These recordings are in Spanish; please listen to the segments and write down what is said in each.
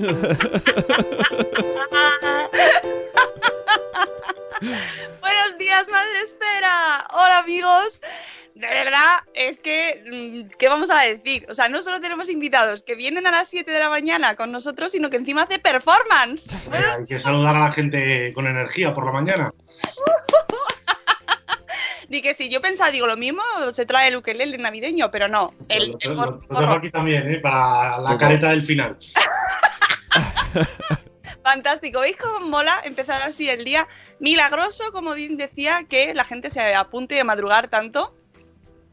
Buenos días, Madre Esfera. Hola, amigos. De verdad, es que, mm, ¿qué vamos a decir? O sea, no solo tenemos invitados que vienen a las 7 de la mañana con nosotros, sino que encima hace performance. Eh, hay que saludar a la gente con energía por la mañana. Di que sí, yo pensaba, digo, lo mismo se trae el ukelele navideño, pero no. El, Lo- el lo- gorro- lo dejo aquí también, ¿eh? para la careta del final. Fantástico. ¿Veis cómo mola empezar así el día? Milagroso, como bien decía, que la gente se apunte a madrugar tanto.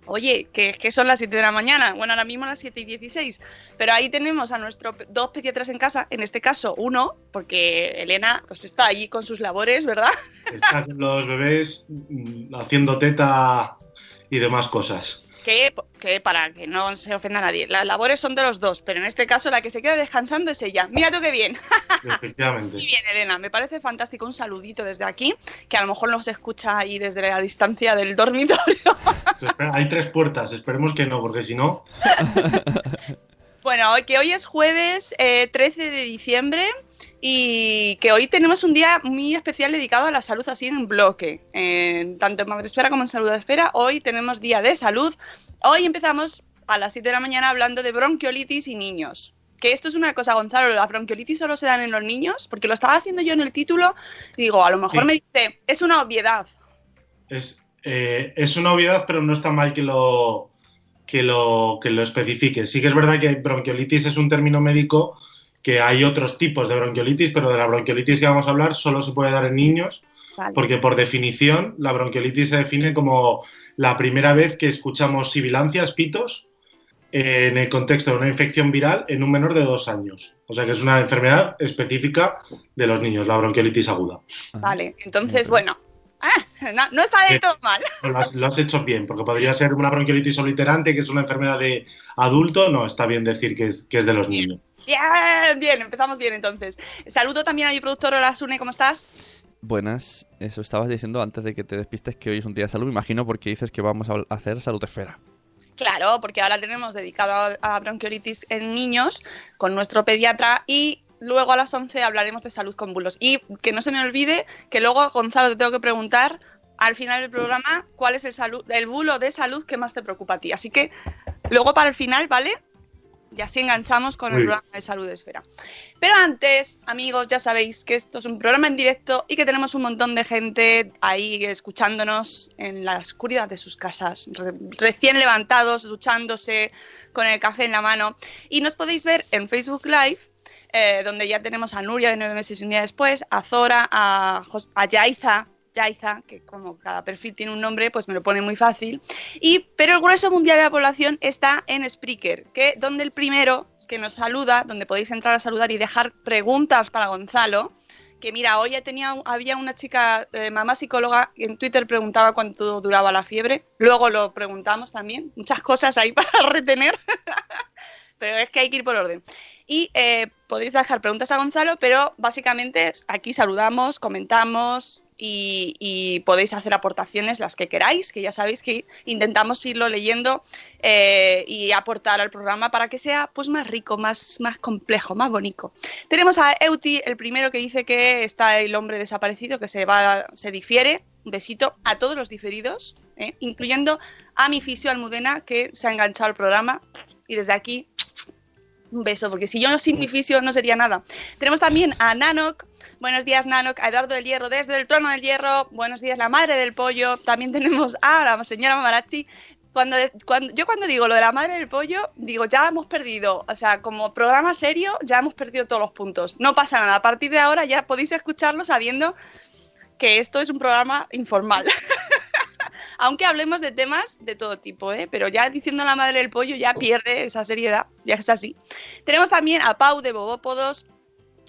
Oye, que es que son las 7 de la mañana. Bueno, ahora mismo las 7 y 16. Pero ahí tenemos a nuestros dos pediatras en casa. En este caso, uno, porque Elena pues está allí con sus labores, ¿verdad? Están los bebés mm, haciendo teta y demás cosas. Que, que para que no se ofenda a nadie, las labores son de los dos, pero en este caso la que se queda descansando es ella. Mira tú qué bien. Efectivamente. Muy bien, Elena, me parece fantástico. Un saludito desde aquí, que a lo mejor nos escucha ahí desde la distancia del dormitorio. Hay tres puertas, esperemos que no, porque si no, Bueno, que hoy es jueves eh, 13 de diciembre y que hoy tenemos un día muy especial dedicado a la salud así en bloque. Eh, tanto en Madresfera como en Salud Esfera, hoy tenemos día de salud. Hoy empezamos a las 7 de la mañana hablando de bronquiolitis y niños. Que esto es una cosa, Gonzalo, ¿la bronquiolitis solo se dan en los niños? Porque lo estaba haciendo yo en el título y digo, a lo mejor Sí. me dice, es una obviedad. es, eh, es una obviedad, pero no está mal que lo, que, lo, que lo especifique. Sí que es verdad que bronquiolitis es un término médico, que hay otros tipos de bronquiolitis, pero de la bronquiolitis que vamos a hablar solo se puede dar en niños, Vale. porque por definición la bronquiolitis se define como la primera vez que escuchamos sibilancias, pitos, en el contexto de una infección viral en un menor de dos años. O sea que es una enfermedad específica de los niños, la bronquiolitis aguda. Vale, entonces, bueno, ah, no, no está del todo mal. Lo has, lo has hecho bien, porque podría ser una bronquiolitis obliterante, que es una enfermedad de adulto. No, está bien decir que es, que es de los niños. Bien, bien, empezamos bien entonces. Saludo también a mi productor Olasune, ¿cómo estás? Buenas, eso estabas diciendo antes de que te despistes que hoy es un día de salud, me imagino, porque dices que vamos a hacer salud esfera. Claro, porque ahora tenemos dedicado a, bronquiolitis en niños con nuestro pediatra y luego a las 11 hablaremos de salud con bulos. Y que no se me olvide que luego, Gonzalo, te tengo que preguntar al final del programa cuál es el, salud, el bulo de salud que más te preocupa a ti. Así que luego para el final, ¿vale? Y así enganchamos con el programa de salud esfera. Pero antes, amigos, ya sabéis que esto es un programa en directo y que tenemos un montón de gente ahí escuchándonos en la oscuridad de sus casas, re- recién levantados, duchándose, con el café en la mano. Y nos podéis ver en Facebook Live, eh, donde ya tenemos a Nuria de nueve meses y un día después, a Zora, a, Jos- a Yaiza, Yaiza, que como cada perfil tiene un nombre, pues me lo pone muy fácil. Y, pero el grueso mundial de la población está en Spreaker, que donde el primero que nos saluda, donde podéis entrar a saludar y dejar preguntas para Gonzalo, que mira, hoy tenía, había una chica, eh, mamá psicóloga, en Twitter preguntaba cuánto duraba la fiebre, luego lo preguntamos también, muchas cosas ahí para retener, pero es que hay que ir por orden. Y eh, podéis dejar preguntas a Gonzalo, pero básicamente aquí saludamos, comentamos, y, podéis hacer aportaciones las que queráis, que ya sabéis que intentamos irlo leyendo eh, y aportar al programa para que sea pues más rico, más, más complejo, más bonito. Tenemos a Euti, el primero que dice que está el hombre desaparecido, que se va, se difiere. Un besito a todos los diferidos, eh, incluyendo a mi fisio Almudena, que se ha enganchado al programa. Y desde aquí, un beso, porque si yo sin mi fisio no sería nada. Tenemos también a Nanok, Buenos días, Nanok, a Eduardo del Hierro desde el trono del Hierro. Buenos días, la madre del pollo. También tenemos a la señora Mamarachi. Cuando, cuando, yo cuando digo lo de la madre del pollo, digo, ya hemos perdido, o sea, como programa serio, ya hemos perdido todos los puntos. No pasa nada, a partir de ahora ya podéis escucharlo sabiendo que esto es un programa informal. Aunque hablemos de temas de todo tipo, ¿eh? pero ya diciendo la madre del pollo ya pierde esa seriedad, ya es así. Tenemos también a Pau de Bobópodos,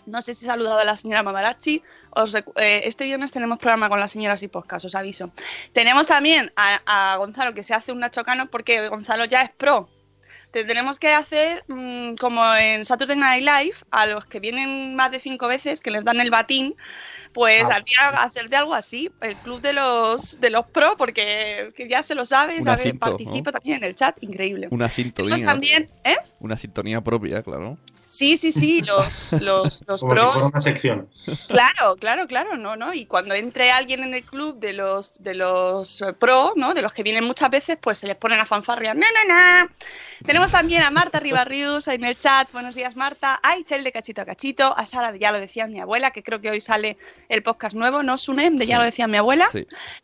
no sé si he saludado a la señora Mamarachi. Eh, este viernes tenemos programa con las señoras y podcast, os aviso. Tenemos también a, Gonzalo que se hace un nachocano porque Gonzalo ya es pro. Te tenemos que hacer mm, como en Saturday Night Live, a los que vienen más de cinco veces, que les dan el batín, pues ah. hacerte algo así, el club de los de los pro, porque ya se lo sabe, sabe participa también en el chat, increíble. Una sintonía. también, ¿eh? Una sintonía propia, claro. Sí, sí, sí, los, los, los Como pros. una sección. Claro, claro, claro, no, no. Y cuando entre alguien en el club de los de los pro, ¿no? De los que vienen muchas veces, pues se les ponen a fanfarria. ¡Na, na, na! Tenemos también a Marta Ribarrius en el chat. Buenos días, Marta. A Ichel de Cachito a Cachito. A Sara de Ya lo decía mi abuela, que creo que hoy sale el podcast nuevo, ¿no, Sunem? De Ya lo decía mi abuela.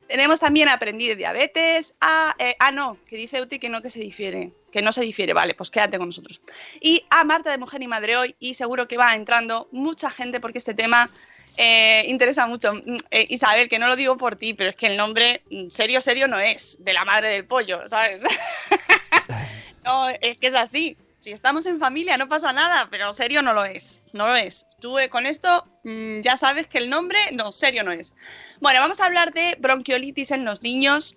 Tenemos también a Aprendí de Diabetes. A, eh, ah, no, que dice Uti que no, que se difiere que no se difiere, vale, pues quédate con nosotros. Y a Marta de Mujer y Madre Hoy, y seguro que va entrando mucha gente porque este tema eh, interesa mucho. Mm, eh, Isabel, que no lo digo por ti, pero es que el nombre mm, serio, serio no es, de la madre del pollo, ¿sabes? no, es que es así. Si estamos en familia no pasa nada, pero serio no lo es, no lo es. Tú eh, con esto mm, ya sabes que el nombre, no, serio no es. Bueno, vamos a hablar de bronquiolitis en los niños,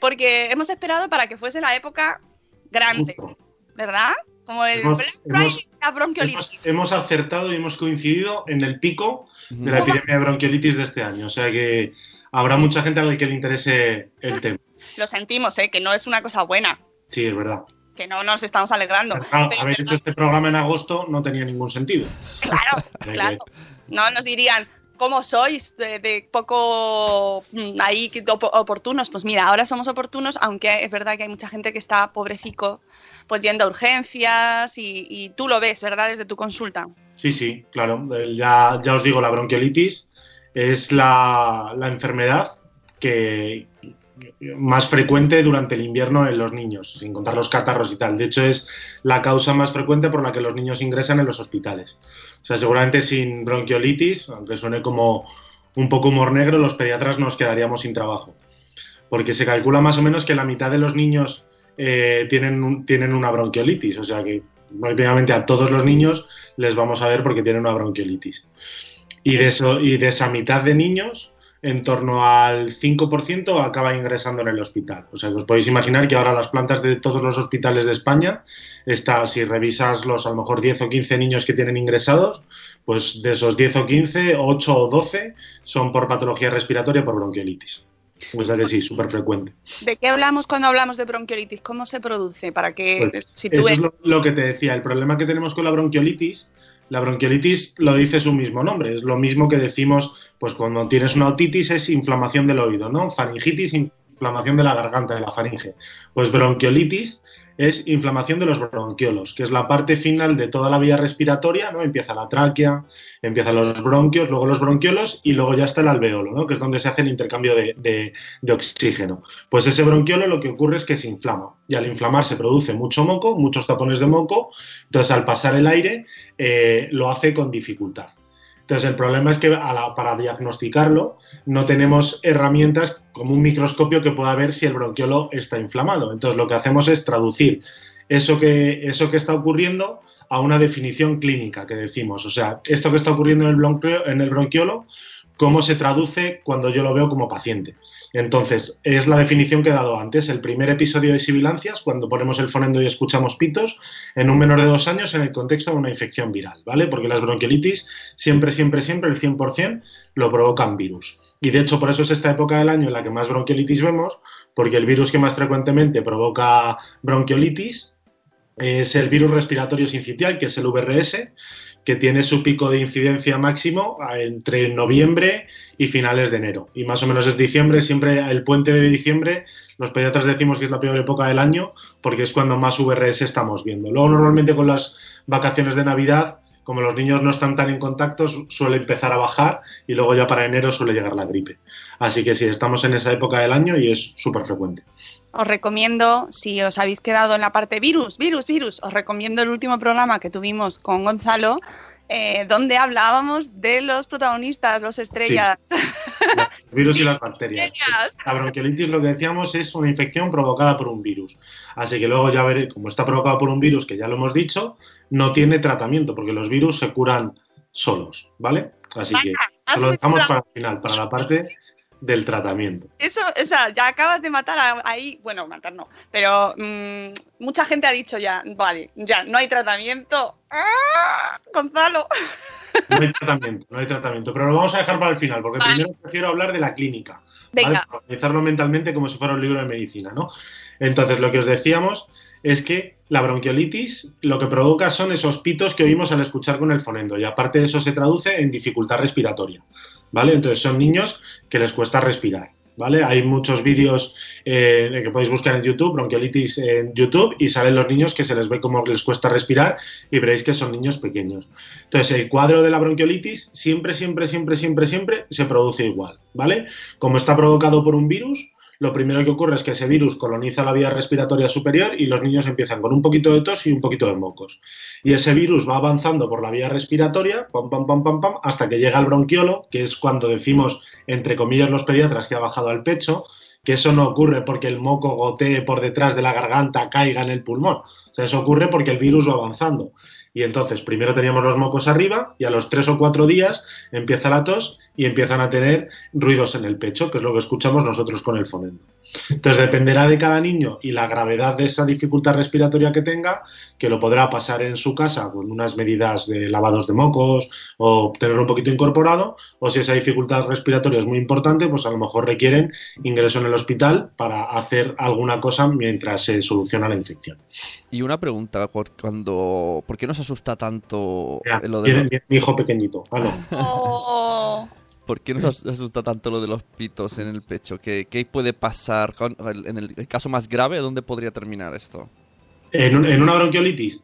porque hemos esperado para que fuese la época grande, ¿verdad? Como el hemos, la bronquiolitis. Hemos, acertado y hemos coincidido en el pico de la epidemia de bronquiolitis de este año. O sea que habrá mucha gente a la que le interese el tema. Lo sentimos, ¿eh? que no es una cosa buena. Sí, es verdad. Que no nos estamos alegrando. haber hecho este programa en agosto no tenía ningún sentido. Claro, claro. No nos dirían, ¿Cómo sois de, poco mm, ahí oportunos? Pues mira, ahora somos oportunos, aunque es verdad que hay mucha gente que está pobrecico, pues yendo a urgencias y, tú lo ves, ¿verdad? Desde tu consulta. Sí, sí, claro. Ya, ya os digo, la bronquiolitis es la, la enfermedad que, más frecuente durante el invierno en los niños, sin contar los catarros y tal. De hecho, es la causa más frecuente por la que los niños ingresan en los hospitales. O sea, seguramente sin bronquiolitis, aunque suene como un poco humor negro, los pediatras nos quedaríamos sin trabajo. Porque se calcula más o menos que la mitad de los niños eh, tienen, tienen una bronquiolitis. O sea que prácticamente a todos los niños les vamos a ver porque tienen una bronquiolitis. Y de, eso, y de esa mitad de niños, en torno al 5% acaba ingresando en el hospital. O sea, os podéis imaginar que ahora las plantas de todos los hospitales de España, está, si revisas los a lo mejor 10 o 15 niños que tienen ingresados, pues de esos 10 o 15, 8 o 12 son por patología respiratoria por bronquiolitis. O sea que sí, súper frecuente. ¿De qué hablamos cuando hablamos de bronquiolitis? ¿Cómo se produce? Para que pues, Eso es lo que te decía. El problema que tenemos con la bronquiolitis la bronquiolitis lo dice su mismo nombre, es lo mismo que decimos, pues cuando tienes una otitis es inflamación del oído, ¿no? Faringitis, inflamación de la garganta, de la faringe. Pues bronquiolitis es inflamación de los bronquiolos, que es la parte final de toda la vía respiratoria, ¿no? Empieza la tráquea, empiezan los bronquios, luego los bronquiolos y luego ya está el alveolo, ¿no? Que es donde se hace el intercambio de, oxígeno. Pues ese bronquiolo lo que ocurre es que se inflama y al inflamar se produce mucho moco, muchos tapones de moco, entonces al pasar el aire eh, lo hace con dificultad. Entonces, el problema es que para diagnosticarlo no tenemos herramientas como un microscopio que pueda ver si el bronquiolo está inflamado. Entonces, lo que hacemos es traducir eso que, eso que está ocurriendo a una definición clínica que decimos. O sea, esto que está ocurriendo en el, bronquio- en el bronquiolo, ¿cómo se traduce cuando yo lo veo como paciente? Entonces, es la definición que he dado antes. El primer episodio de sibilancias, cuando ponemos el fonendo y escuchamos pitos, en un menor de dos años en el contexto de una infección viral, ¿vale? Porque las bronquiolitis siempre, siempre, siempre, el 100% lo provocan virus. Y de hecho, por eso es esta época del año en la que más bronquiolitis vemos, porque el virus que más frecuentemente provoca bronquiolitis es el virus respiratorio sincitial, que es el VRS, que tiene su pico de incidencia máximo entre noviembre y finales de enero. Y más o menos es diciembre, siempre el puente de diciembre, los pediatras decimos que es la peor época del año porque es cuando más VRS estamos viendo. Luego normalmente con las vacaciones de Navidad, como los niños no están tan en contacto, su- suele empezar a bajar y luego ya para enero suele llegar la gripe. Así que sí, estamos en esa época del año y es súper frecuente. Os recomiendo, si os habéis quedado en la parte virus, virus, virus, os recomiendo el último programa que tuvimos con Gonzalo, eh, donde hablábamos de los protagonistas, los estrellas. Los virus y las bacterias. La bronquiolitis, lo que decíamos, es una infección provocada por un virus. Así que luego ya veré, como está provocado por un virus, que ya lo hemos dicho, no tiene tratamiento, porque los virus se curan solos, ¿vale? Así que lo dejamos para el final, para la parte del tratamiento. Eso, o sea, ya acabas de matar a- ahí, bueno, matar no, pero mm, mucha gente ha dicho ya, vale, ya, no hay tratamiento. ¡Ah! Gonzalo. No hay tratamiento, no hay tratamiento, pero lo vamos a dejar para el final, porque Vale. primero prefiero hablar de la clínica. Venga, organizarlo mentalmente como si fuera un libro de medicina, ¿no? Entonces, lo que os decíamos es que la bronquiolitis lo que provoca son esos pitos que oímos al escuchar con el fonendo y aparte de eso se traduce en dificultad respiratoria, ¿vale? Entonces son niños que les cuesta respirar, ¿vale? Hay muchos vídeos eh, que podéis buscar en YouTube, bronquiolitis en YouTube y salen los niños que se les ve como les cuesta respirar y veréis que son niños pequeños. Entonces, el cuadro de la bronquiolitis siempre, siempre, siempre, siempre, siempre se produce igual, ¿vale? Como está provocado por un virus, lo primero que ocurre es que ese virus coloniza la vía respiratoria superior y los niños empiezan con un poquito de tos y un poquito de mocos. Y ese virus va avanzando por la vía respiratoria, pam, pam, pam, pam, pam, hasta que llega al bronquiolo, que es cuando decimos, entre comillas, los pediatras que ha bajado al pecho, que eso no ocurre porque el moco gotee por detrás de la garganta, caiga en el pulmón. O sea, eso ocurre porque el virus va avanzando. Y entonces, primero teníamos los mocos arriba y a los tres o cuatro días empieza la tos y empiezan a tener ruidos en el pecho, que es lo que escuchamos nosotros con el fonendo. Entonces, dependerá de cada niño y la gravedad de esa dificultad respiratoria que tenga, que lo podrá pasar en su casa con unas medidas de lavados de mocos o tenerlo un poquito incorporado, o si esa dificultad respiratoria es muy importante, pues a lo mejor requieren ingreso en el hospital para hacer alguna cosa mientras se soluciona la infección. Y una pregunta, por, cuando, ¿por qué nos asusta tanto Mira, lo de los, mi hijo pequeñito. Ah, no. Oh. ¿por qué nos asusta tanto lo de los pitos en el pecho? ¿Qué, qué puede pasar con- en el, el caso más grave? ¿Dónde podría terminar esto? En, un- en una bronquiolitis,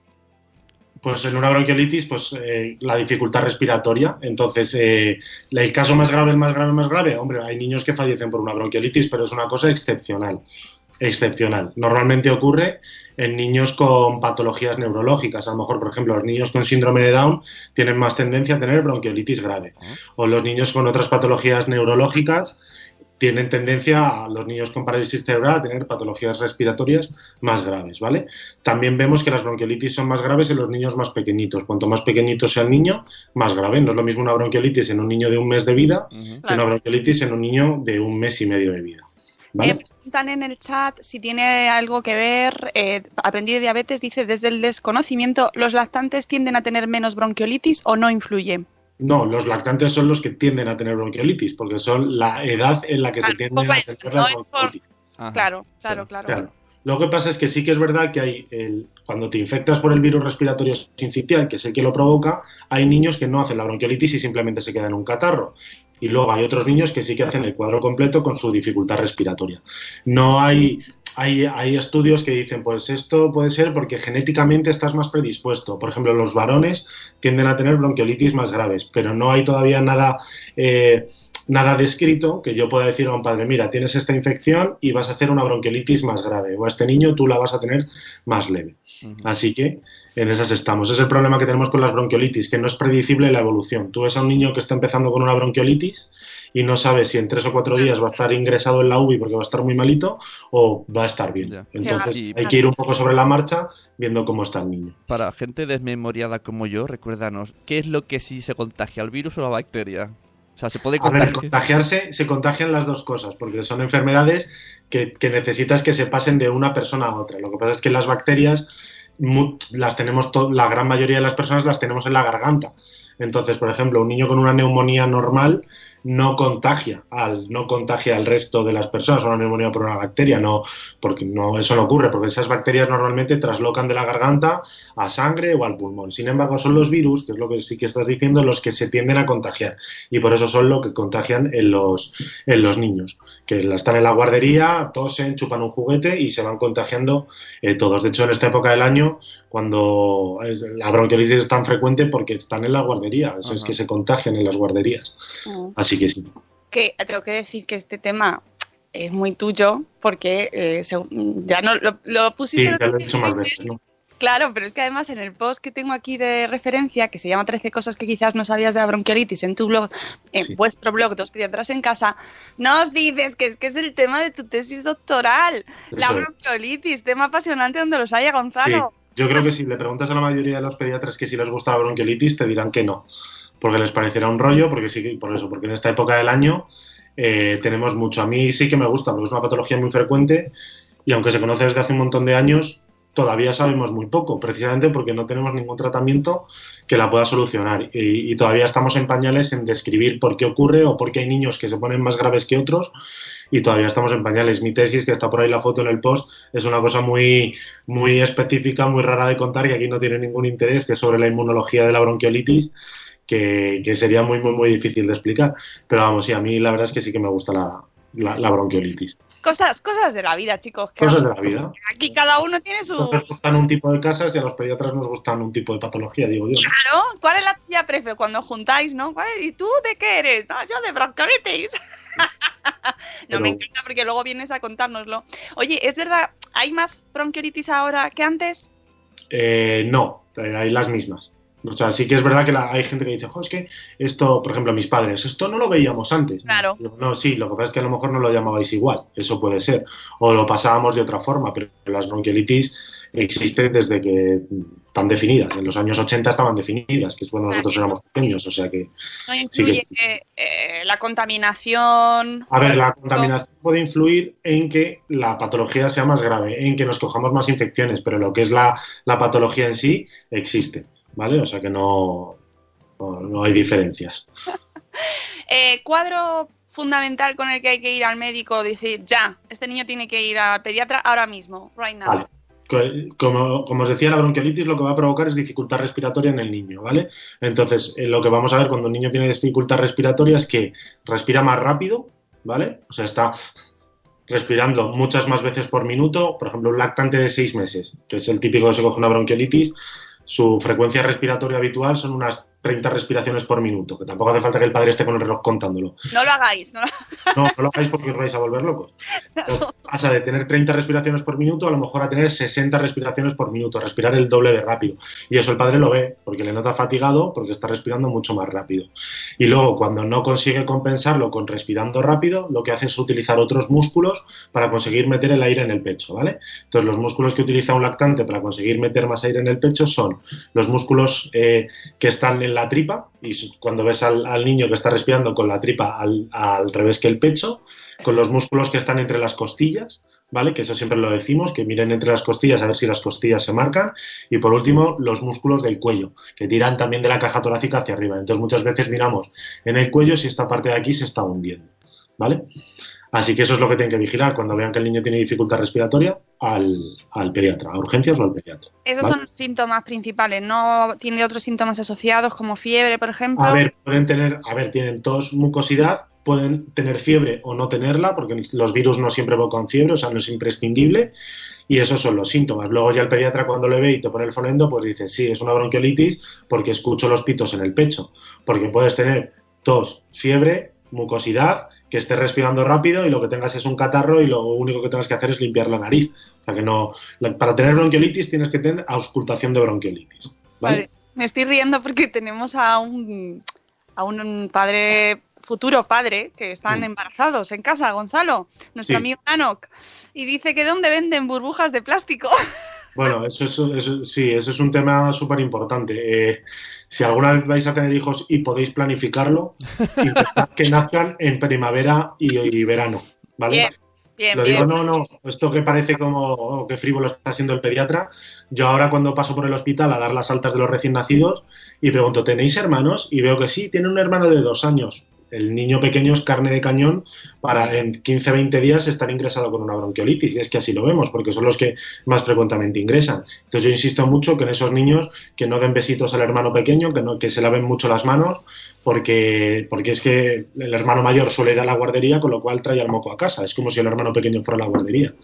pues en una bronquiolitis, pues eh, la dificultad respiratoria. Entonces, eh, el caso más grave, el más grave, más grave, hombre, hay niños que fallecen por una bronquiolitis, pero es una cosa excepcional. Excepcional. Normalmente ocurre en niños con patologías neurológicas. A lo mejor, por ejemplo, los niños con síndrome de Down tienen más tendencia a tener bronquiolitis grave. O los niños con otras patologías neurológicas tienen tendencia a los niños con parálisis cerebral a tener patologías respiratorias más graves, ¿vale? También vemos que las bronquiolitis son más graves en los niños más pequeñitos. Cuanto más pequeñito sea el niño, más grave. No es lo mismo una bronquiolitis en un niño de un mes de vida que una bronquiolitis en un niño de un mes y medio de vida. ¿Vale? Eh, preguntan en el chat si tiene algo que ver. eh, aprendí de diabetes, dice desde el desconocimiento, ¿los lactantes tienden a tener menos bronquiolitis o no influye? No, los lactantes son los que tienden a tener bronquiolitis, porque son la edad en la que se Claro, tienden a pues, tener no la por- bronquiolitis. Claro, claro. Claro. Lo que pasa es que sí que es verdad que hay el, cuando te infectas por el virus respiratorio sincitial, que es el que lo provoca, hay niños que no hacen la bronquiolitis y simplemente se quedan en un catarro. Y luego hay otros niños que sí que hacen el cuadro completo con su dificultad respiratoria. No hay, hay, hay estudios que dicen, pues esto puede ser porque genéticamente estás más predispuesto. Por ejemplo, los varones tienden a tener bronquiolitis más graves, pero no hay todavía nada eh, nada descrito que yo pueda decir a un padre, mira, tienes esta infección y vas a hacer una bronquiolitis más grave, o a este niño tú la vas a tener más leve. Así que en esas estamos. Es el problema que tenemos con las bronquiolitis, que no es predecible la evolución. Tú ves a un niño que está empezando con una bronquiolitis y no sabes si en tres o cuatro días va a estar ingresado en la UBI porque va a estar muy malito o va a estar bien. Ya. Entonces Y- hay que ir un poco sobre la marcha viendo cómo está el niño. Para gente desmemoriada como yo, recuérdanos, ¿qué es lo que sí se contagia, el virus o la bacteria? O sea, se puede A ver, contagiar. contagiarse, se contagian las dos cosas, porque son enfermedades que, que necesitas que se pasen de una persona a otra. Lo que pasa es que las bacterias las tenemos, la gran mayoría de las personas las tenemos en la garganta. Entonces, por ejemplo, un niño con una neumonía normal no contagia al no contagia al resto de las personas una neumonía por una bacteria no porque no eso no ocurre porque esas bacterias normalmente traslocan de la garganta a sangre o al pulmón. Sin embargo son los virus que es lo que sí que estás diciendo los que se tienden a contagiar. Y por eso son lo que contagian en los en los niños que están en la guardería tosen chupan un juguete y se van contagiando eh, todos. De hecho en esta época del año cuando la bronquiolitis es tan frecuente porque están en la guardería eso es que se contagian en las guarderías Mm. así que sí que tengo que decir que este tema es muy tuyo porque eh, ya no lo, lo Sí, pusiste en ya lo he dicho más veces, ¿no? Claro, pero es que además en el post que tengo aquí de referencia, que se llama 13 cosas que quizás no sabías de la bronquiolitis, en tu blog, en Sí. vuestro blog, dos pediatras en casa, nos dices que es que es el tema de tu tesis doctoral, la Eso es. bronquiolitis, tema apasionante donde los haya, Sí, Gonzalo. Yo creo que si le preguntas a la mayoría de los pediatras que si les gusta la bronquiolitis, te dirán que no, porque les parecerá un rollo, porque sí, por eso, porque en esta época del año eh, tenemos mucho. A mí sí que me gusta, porque es una patología muy frecuente y aunque se conoce desde hace un montón de años, todavía sabemos muy poco, precisamente porque no tenemos ningún tratamiento que la pueda solucionar y, todavía estamos en pañales en describir por qué ocurre o por qué hay niños que se ponen más graves que otros y todavía estamos en pañales. Mi tesis, que está por ahí la foto en el post, es una cosa muy, muy específica, muy rara de contar, que aquí no tiene ningún interés, que es sobre la inmunología de la bronquiolitis, que, que sería muy, muy, muy difícil de explicar. Pero vamos, sí, a mí la verdad es que sí que me gusta la, la, la bronquiolitis. Cosas, cosas de la vida, chicos. Cosas de la vida. Aquí cada uno tiene su... Nos gustan un tipo de casas y a los pediatras nos gustan un tipo de patología, digo yo. Claro, ¿cuál es la tuya prefe cuando juntáis, no? ¿Cuál es? ¿Y tú de qué eres? Ah, yo de bronquiolitis. no, me encanta porque luego vienes a contárnoslo. Oye, ¿es verdad? ¿Hay más bronquiolitis ahora que antes? Eh, no, eh, hay las mismas. O sea, sí que es verdad que la- hay gente que dice, jo, es que esto, por ejemplo, mis padres, esto no lo veíamos antes. Claro. No, sí, lo que pasa es que a lo mejor no lo llamabais igual, eso puede ser. O lo pasábamos de otra forma, pero las bronquiolitis existen desde que están definidas. En los años 80 estaban definidas, que es cuando nosotros éramos pequeños, o sea que... ¿No Sí influye que- eh, eh, la contaminación? A ver, la contaminación puede influir en que la patología sea más grave, en que nos cojamos más infecciones, pero lo que es la, la patología en sí existe, ¿vale? O sea que no, no, no hay diferencias. Eh, cuadro fundamental con el que hay que ir al médico, decir, ya, este niño tiene que ir al pediatra ahora mismo, right now. Vale. Como, como os decía, la bronquiolitis lo que va a provocar es dificultad respiratoria en el niño, ¿vale? Entonces, eh, lo que vamos a ver cuando un niño tiene dificultad respiratoria es que respira más rápido, ¿vale? O sea, está respirando muchas más veces por minuto. Por ejemplo, un lactante de seis meses, que es el típico que se coge una bronquiolitis, su frecuencia respiratoria habitual son unas 30 respiraciones por minuto, que tampoco hace falta que el padre esté con el reloj contándolo. No lo hagáis, no lo- No, no lo hagáis porque os vais a volver locos. Pero Pasa de tener 30 respiraciones por minuto a lo mejor a tener 60 respiraciones por minuto, respirar el doble de rápido. Y eso el padre lo ve porque le nota fatigado porque está respirando mucho más rápido. Y luego cuando no consigue compensarlo con respirando rápido, lo que hace es utilizar otros músculos para conseguir meter el aire en el pecho, ¿vale? Entonces los músculos que utiliza un lactante para conseguir meter más aire en el pecho son los músculos eh, que están en la tripa, y cuando ves al, al niño que está respirando con la tripa al, al revés que el pecho, con los músculos que están entre las costillas, ¿vale? Que eso siempre lo decimos, que miren entre las costillas a ver si las costillas se marcan. Y por último, los músculos del cuello, que tiran también de la caja torácica hacia arriba. Entonces muchas veces miramos en el cuello si esta parte de aquí se está hundiendo, ¿vale? Así que eso es lo que tienen que vigilar cuando vean que el niño tiene dificultad respiratoria al, al pediatra, a urgencias o al pediatra. Esos ¿vale? son los síntomas principales, ¿no? ¿Tiene otros síntomas asociados como fiebre, por ejemplo? A ver, pueden tener, a ver, tienen tos, mucosidad, pueden tener fiebre o no tenerla, porque los virus no siempre evocan fiebre, o sea, no es imprescindible, y esos son los síntomas. Luego ya el pediatra cuando le ve y te pone el fonendo, pues dice, sí, es una bronquiolitis porque escucho los pitos en el pecho, porque puedes tener tos, fiebre, mucosidad, que estés respirando rápido y lo que tengas es un catarro y lo único que tengas que hacer es limpiar la nariz. O sea que no, para tener bronquiolitis tienes que tener auscultación de bronquiolitis. ¿vale? Vale. Me estoy riendo porque tenemos a un, a un padre, futuro padre, que están Mm. embarazados en casa, Gonzalo, nuestro Sí. amigo Anok, y dice que ¿dónde venden burbujas de plástico? Bueno, eso, es- eso- sí, eso es un tema súper importante. Si alguna vez vais a tener hijos y podéis planificarlo, intentad que nazcan en primavera y, y verano, ¿vale? Bien, bien, Lo bien. digo, no, no, esto que parece como oh, que frívolo está siendo el pediatra. Yo ahora cuando paso por el hospital a dar las altas de los recién nacidos y pregunto, ¿tenéis hermanos? Y veo que sí, tiene un hermano de dos años. El niño pequeño es carne de cañón para en 15-20 días estar ingresado con una bronquiolitis. Y es que así lo vemos, porque son los que más frecuentemente ingresan. Entonces yo insisto mucho que en esos niños que no den besitos al hermano pequeño, que, no, que se laven mucho las manos, porque, porque es que el hermano mayor suele ir a la guardería, con lo cual trae al moco a casa. Es como si el hermano pequeño fuera a la guardería.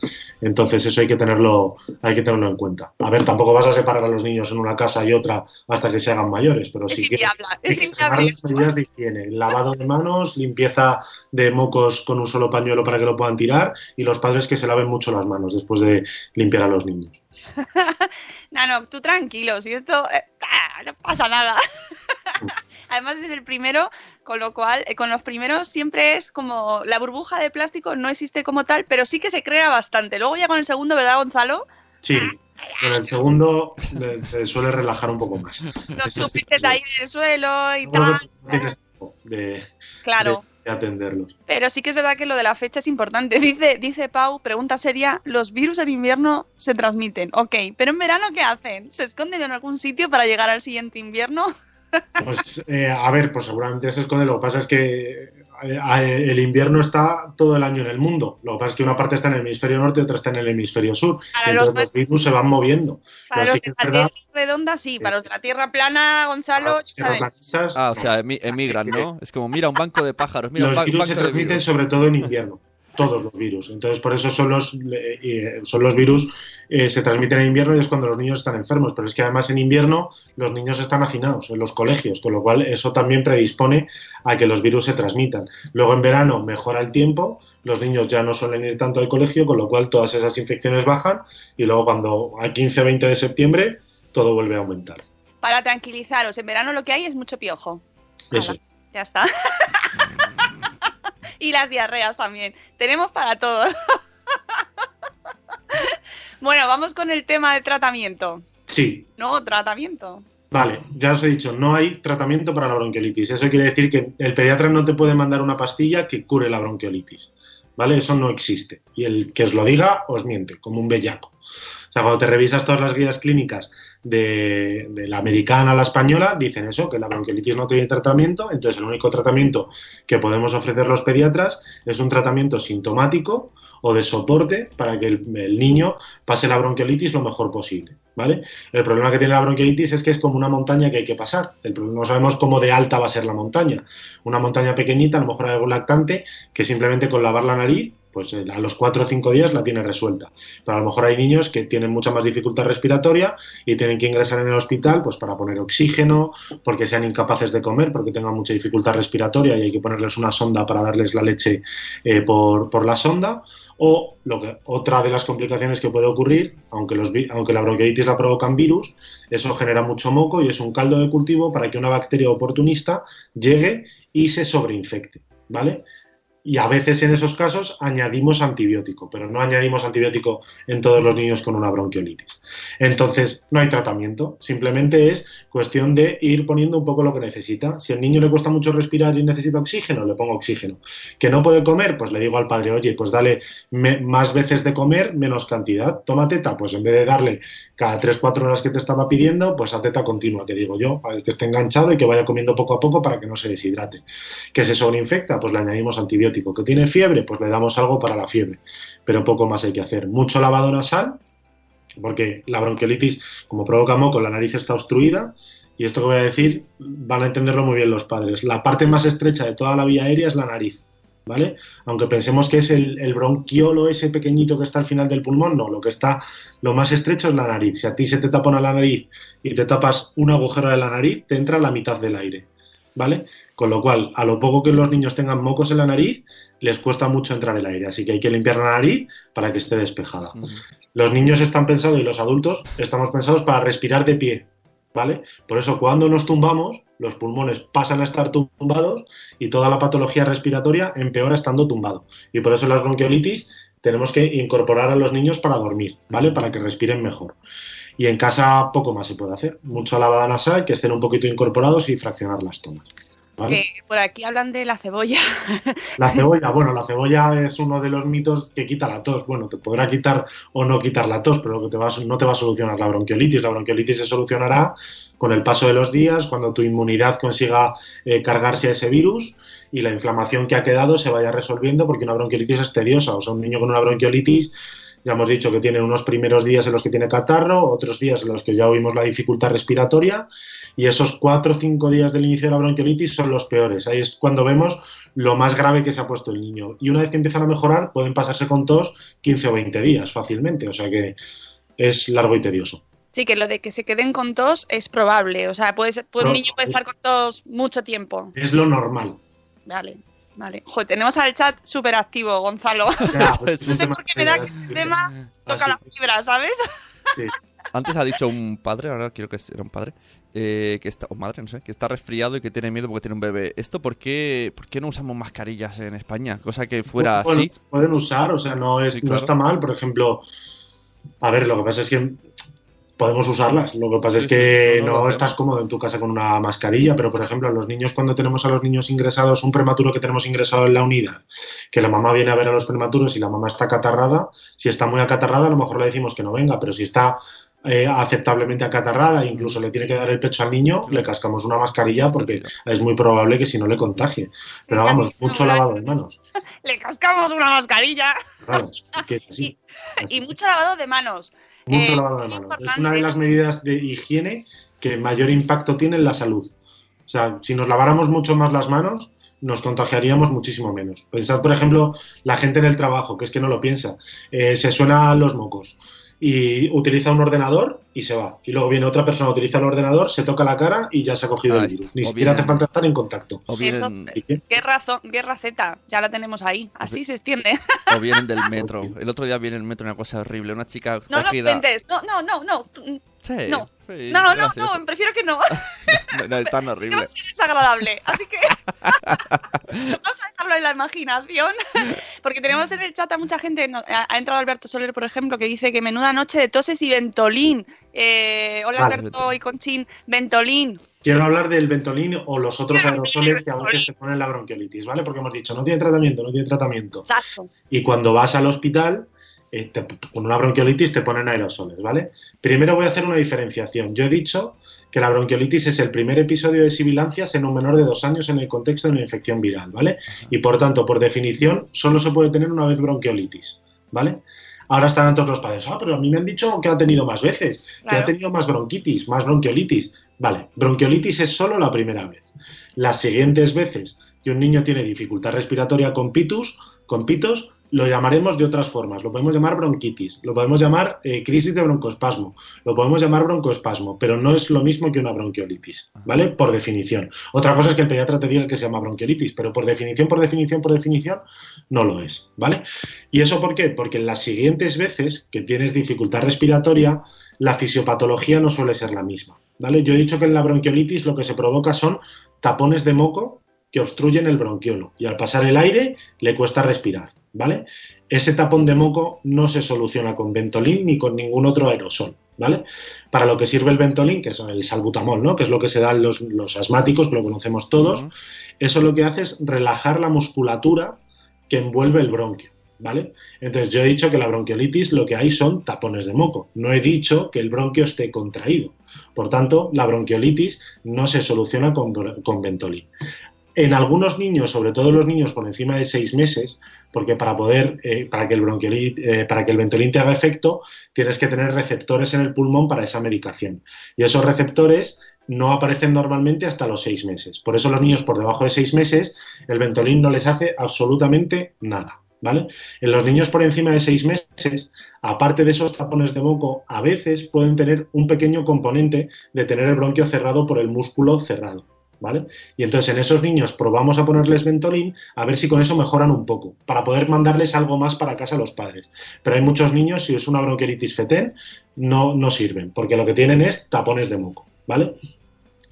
Entonces eso hay que tenerlo, hay que tenerlo en cuenta. A ver, tampoco vas a separar a los niños en una casa y otra hasta que se hagan mayores, pero Es sí que es que las medidas de higiene, lavado de manos, limpieza de mocos con un solo pañuelo para que lo puedan tirar y los padres que se laven mucho las manos después de limpiar a los niños. No, no, tú tranquilo, si esto eh, ah, no pasa nada. Además es el primero, con lo cual, eh, con los primeros siempre es como la burbuja de plástico no existe como tal, pero sí que se crea bastante. Luego ya con el segundo, ¿verdad, Gonzalo? Sí, en el segundo eh, se suele relajar un poco más. Los chupites ahí del suelo y Luego tal. tienes de, Claro. de atenderlos. Pero sí que es verdad que lo de la fecha es importante. Dice, dice Pau, pregunta seria, ¿los virus en invierno se transmiten? Ok, pero en verano ¿qué hacen? ¿Se esconden en algún sitio para llegar al siguiente invierno? Pues eh, a ver, pues seguramente se esconde. Lo que pasa es que el invierno está todo el año en el mundo. Lo que pasa es que una parte está en el hemisferio norte y otra está en el hemisferio sur. Para Entonces los los virus se van moviendo. Para los de la verdad Tierra redonda sí, para los de la Tierra plana, Gonzalo, sabes. Ah, o sea, emi- emigran, ¿no? Es como, mira, un banco de pájaros, mira, los un virus se transmiten virus. sobre todo en invierno. Todos los virus. Entonces, por eso son los, eh, eh, son los virus eh, se transmiten en invierno y es cuando los niños están enfermos. Pero es que además en invierno los niños están hacinados en los colegios, con lo cual eso también predispone a que los virus se transmitan. Luego en verano mejora el tiempo, los niños ya no suelen ir tanto al colegio, con lo cual todas esas infecciones bajan y luego cuando a 15-20 de septiembre todo vuelve a aumentar. Para tranquilizaros, en verano lo que hay es mucho piojo. Eso. Ya está. y las diarreas también. Tenemos para todo. bueno, vamos con el tema de tratamiento. Sí, No, tratamiento. Vale, ya os he dicho, no hay tratamiento para la bronquiolitis. Eso quiere decir que el pediatra no te puede mandar una pastilla que cure la bronquiolitis. ¿Vale? Eso no existe. Y el que os lo diga os miente, como un bellaco. O sea, cuando te revisas todas las guías clínicas de, la americana a la española, dicen eso, que la bronquiolitis no tiene tratamiento. Entonces, el único tratamiento que podemos ofrecer los pediatras es un tratamiento sintomático o de soporte para que el, niño pase la bronquiolitis lo mejor posible. ¿Vale? El problema que tiene la bronquiolitis es que es como una montaña que hay que pasar. No sabemos cómo de alta va a ser la montaña. Una montaña pequeñita, a lo mejor algún lactante que simplemente con lavar la nariz, pues eh, a los 4 o 5 días la tiene resuelta. Pero a lo mejor hay niños que tienen mucha más dificultad respiratoria y tienen que ingresar en el hospital pues para poner oxígeno, porque sean incapaces de comer, porque tengan mucha dificultad respiratoria y hay que ponerles una sonda para darles la leche eh, por, por la sonda. O lo que, otra de las complicaciones que puede ocurrir, aunque, los, aunque la bronquiolitis la provocan virus, eso genera mucho moco y es un caldo de cultivo para que una bacteria oportunista llegue y se sobreinfecte, ¿vale? Y a veces en esos casos añadimos antibiótico, pero no añadimos antibiótico en todos los niños con una bronquiolitis. Entonces, no hay tratamiento, simplemente es cuestión de ir poniendo un poco lo que necesita. Si al niño le cuesta mucho respirar y necesita oxígeno, le pongo oxígeno. Que no puede comer, pues le digo al padre, oye, pues dale más veces de comer, menos cantidad. Toma teta, pues en vez de darle cada 3-4 horas que te estaba pidiendo, pues a teta continua, que digo yo, para que esté enganchado y que vaya comiendo poco a poco para que no se deshidrate. Que se sobreinfecta, pues le añadimos antibiótico. Que tiene fiebre, pues le damos algo para la fiebre. Pero poco más hay que hacer. Mucho lavado nasal, porque la bronquiolitis, como provoca moco, la nariz está obstruida. Y esto que voy a decir van a entenderlo muy bien los padres. La parte más estrecha de toda la vía aérea es la nariz. ¿Vale? Aunque pensemos que es el, el bronquiolo ese pequeñito que está al final del pulmón, no, lo que está lo más estrecho es la nariz. Si a ti se te tapona la nariz y te tapas un agujero de la nariz, te entra la mitad del aire. ¿vale? Con lo cual, a lo poco que los niños tengan mocos en la nariz, les cuesta mucho entrar el aire, así que hay que limpiar la nariz para que esté despejada. Los niños están pensados y los adultos estamos pensados para respirar de pie, ¿vale? Por eso cuando nos tumbamos, los pulmones pasan a estar tumbados y toda la patología respiratoria empeora estando tumbado. Y por eso las bronquiolitis tenemos que incorporar a los niños para dormir, ¿vale? Para que respiren mejor. Y en casa poco más se puede hacer. Mucho lavada nasal, que estén un poquito incorporados y fraccionar las tomas. ¿Vale? Por aquí hablan de la cebolla. La cebolla, bueno, la cebolla es uno de los mitos que quita la tos. Bueno, te podrá quitar o no quitar la tos, pero lo que te va, a- no te va a solucionar la bronquiolitis. La bronquiolitis se solucionará con el paso de los días, cuando tu inmunidad consiga eh, cargarse a ese virus y la inflamación que ha quedado se vaya resolviendo, porque una bronquiolitis es tediosa. O sea, un niño con una bronquiolitis, ya hemos dicho que tiene unos primeros días en los que tiene catarro, otros días en los que ya oímos la dificultad respiratoria, y esos cuatro o cinco días del inicio de la bronquiolitis son los peores. Ahí es cuando vemos lo más grave que se ha puesto el niño. Y una vez que empiezan a mejorar, pueden pasarse con tos 15 o 20 días fácilmente. O sea que es largo y tedioso. Sí, que lo de que se queden con tos es probable. O sea, puede ser, puede- un niño puede es- estar con tos mucho tiempo. Es lo normal. Vale, vale. Joder, tenemos al chat súper activo, Gonzalo. Ya, pues, No sé por qué me da que este tema toca así la fibra, ¿sabes? sí. Antes ha dicho un padre, ahora quiero que era un padre, eh, que está, o madre, no sé, que está resfriado y que tiene miedo porque tiene un bebé. ¿Esto por qué, por qué no usamos mascarillas en España? Cosa que fuera Bueno, así. Pueden usar, o sea, no, es, Sí, no está mal. Por ejemplo, a ver, lo que pasa es que podemos usarlas. Lo que pasa Sí, es que sí, no, no estás cómodo en tu casa con una mascarilla, pero por ejemplo, los niños, cuando tenemos a los niños ingresados, un prematuro que tenemos ingresado en la unidad, que la mamá viene a ver a los prematuros y la mamá está acatarrada, si está muy acatarrada, a lo mejor le decimos que no venga, pero si está eh, aceptablemente acatarrada, incluso le tiene que dar el pecho al niño, le cascamos una mascarilla porque es muy probable que si no le contagie. Pero vamos, mucho lavado de manos. Le cascamos una mascarilla Claro, que y mucho lavado de manos. Mucho Eh, lavado de manos. Es una de las medidas de higiene que mayor impacto tiene en la salud. O sea, si nos laváramos mucho más las manos, nos contagiaríamos muchísimo menos. Pensad, por ejemplo, la gente en el trabajo, que es que no lo piensa. Eh, se suena los mocos y utiliza un ordenador y se va. Y luego viene otra persona, utiliza el ordenador, se toca la cara y ya se ha cogido Ah, el virus. Ni O siquiera hace falta estar en contacto. O Eso- vienen, Así que, Guerra, zo- guerra Z, ya la tenemos ahí. Así se extiende. o vienen del metro. El otro día viene el metro una cosa horrible. Una chica No, no cogida. No, no, no, no. Sí, no. sí, No, no, gracias. no, prefiero que no. No, no, es tan Si horrible. no, sí es desagradable. Así que vamos a dejarlo en la imaginación. Porque tenemos en el chat a mucha gente. no- ha, entrado Alberto Soler, por ejemplo, que dice que menuda noche de toses y ventolín. Eh, hola Vale. Alberto y Conchín, ventolín. quiero hablar del Ventolin o los otros aerosoles que a veces te ponen la bronquiolitis, ¿vale? Porque hemos dicho, no tiene tratamiento, no tiene tratamiento. Exacto. Y cuando vas al hospital, eh, te- con una bronquiolitis te ponen aerosoles, ¿vale? Primero voy a hacer una diferenciación. Yo he dicho que la bronquiolitis es el primer episodio de sibilancias en un menor de dos años en el contexto de una infección viral, ¿vale? Y por tanto, por definición, solo se puede tener una vez bronquiolitis, ¿vale? Ahora estarán todos los padres, ah, pero a mí me han dicho que ha tenido más veces, que ha tenido más bronquitis, más bronquiolitis. Vale, bronquiolitis es solo la primera vez. Las siguientes veces que un niño tiene dificultad respiratoria con pitus, con pitos, lo llamaremos de otras formas. Lo podemos llamar bronquitis, lo podemos llamar eh, crisis de broncoespasmo, lo podemos llamar broncoespasmo, pero no es lo mismo que una bronquiolitis, ¿vale? Por definición. Otra cosa es que el pediatra te diga que se llama bronquiolitis, pero por definición, por definición, por definición, no lo es, ¿vale? ¿Y eso por qué? Porque en las siguientes veces que tienes dificultad respiratoria, la fisiopatología no suele ser la misma, ¿vale? Yo he dicho que en la bronquiolitis lo que se provoca son tapones de moco que obstruyen el bronquiolo y al pasar el aire le cuesta respirar, ¿vale? Ese tapón de moco no se soluciona con Ventolin ni con ningún otro aerosol, ¿vale? Para lo que sirve el Ventolin, que es el salbutamol, ¿no? Que es lo que se dan los, los asmáticos, que lo conocemos todos, eso lo que hace es relajar la musculatura que envuelve el bronquio, ¿vale? Entonces yo he dicho que la bronquiolitis lo que hay son tapones de moco, no he dicho que el bronquio esté contraído. Por tanto, la bronquiolitis no se soluciona con, con Ventolin. En algunos niños, sobre todo los niños por encima de seis meses, porque para poder, eh, para que el eh, para que el Ventolin te haga efecto, tienes que tener receptores en el pulmón para esa medicación. Y esos receptores no aparecen normalmente hasta los seis meses. Por eso los niños por debajo de seis meses, el Ventolin no les hace absolutamente nada. ¿Vale? En los niños por encima de seis meses, aparte de esos tapones de moco, a veces pueden tener un pequeño componente de tener el bronquio cerrado por el músculo cerrado. ¿Vale? Y entonces en esos niños probamos a ponerles Ventolin a ver si con eso mejoran un poco, para poder mandarles algo más para casa a los padres. Pero hay muchos niños, si es una bronquiolitis fetén, no, no sirven, porque lo que tienen es tapones de moco, ¿vale?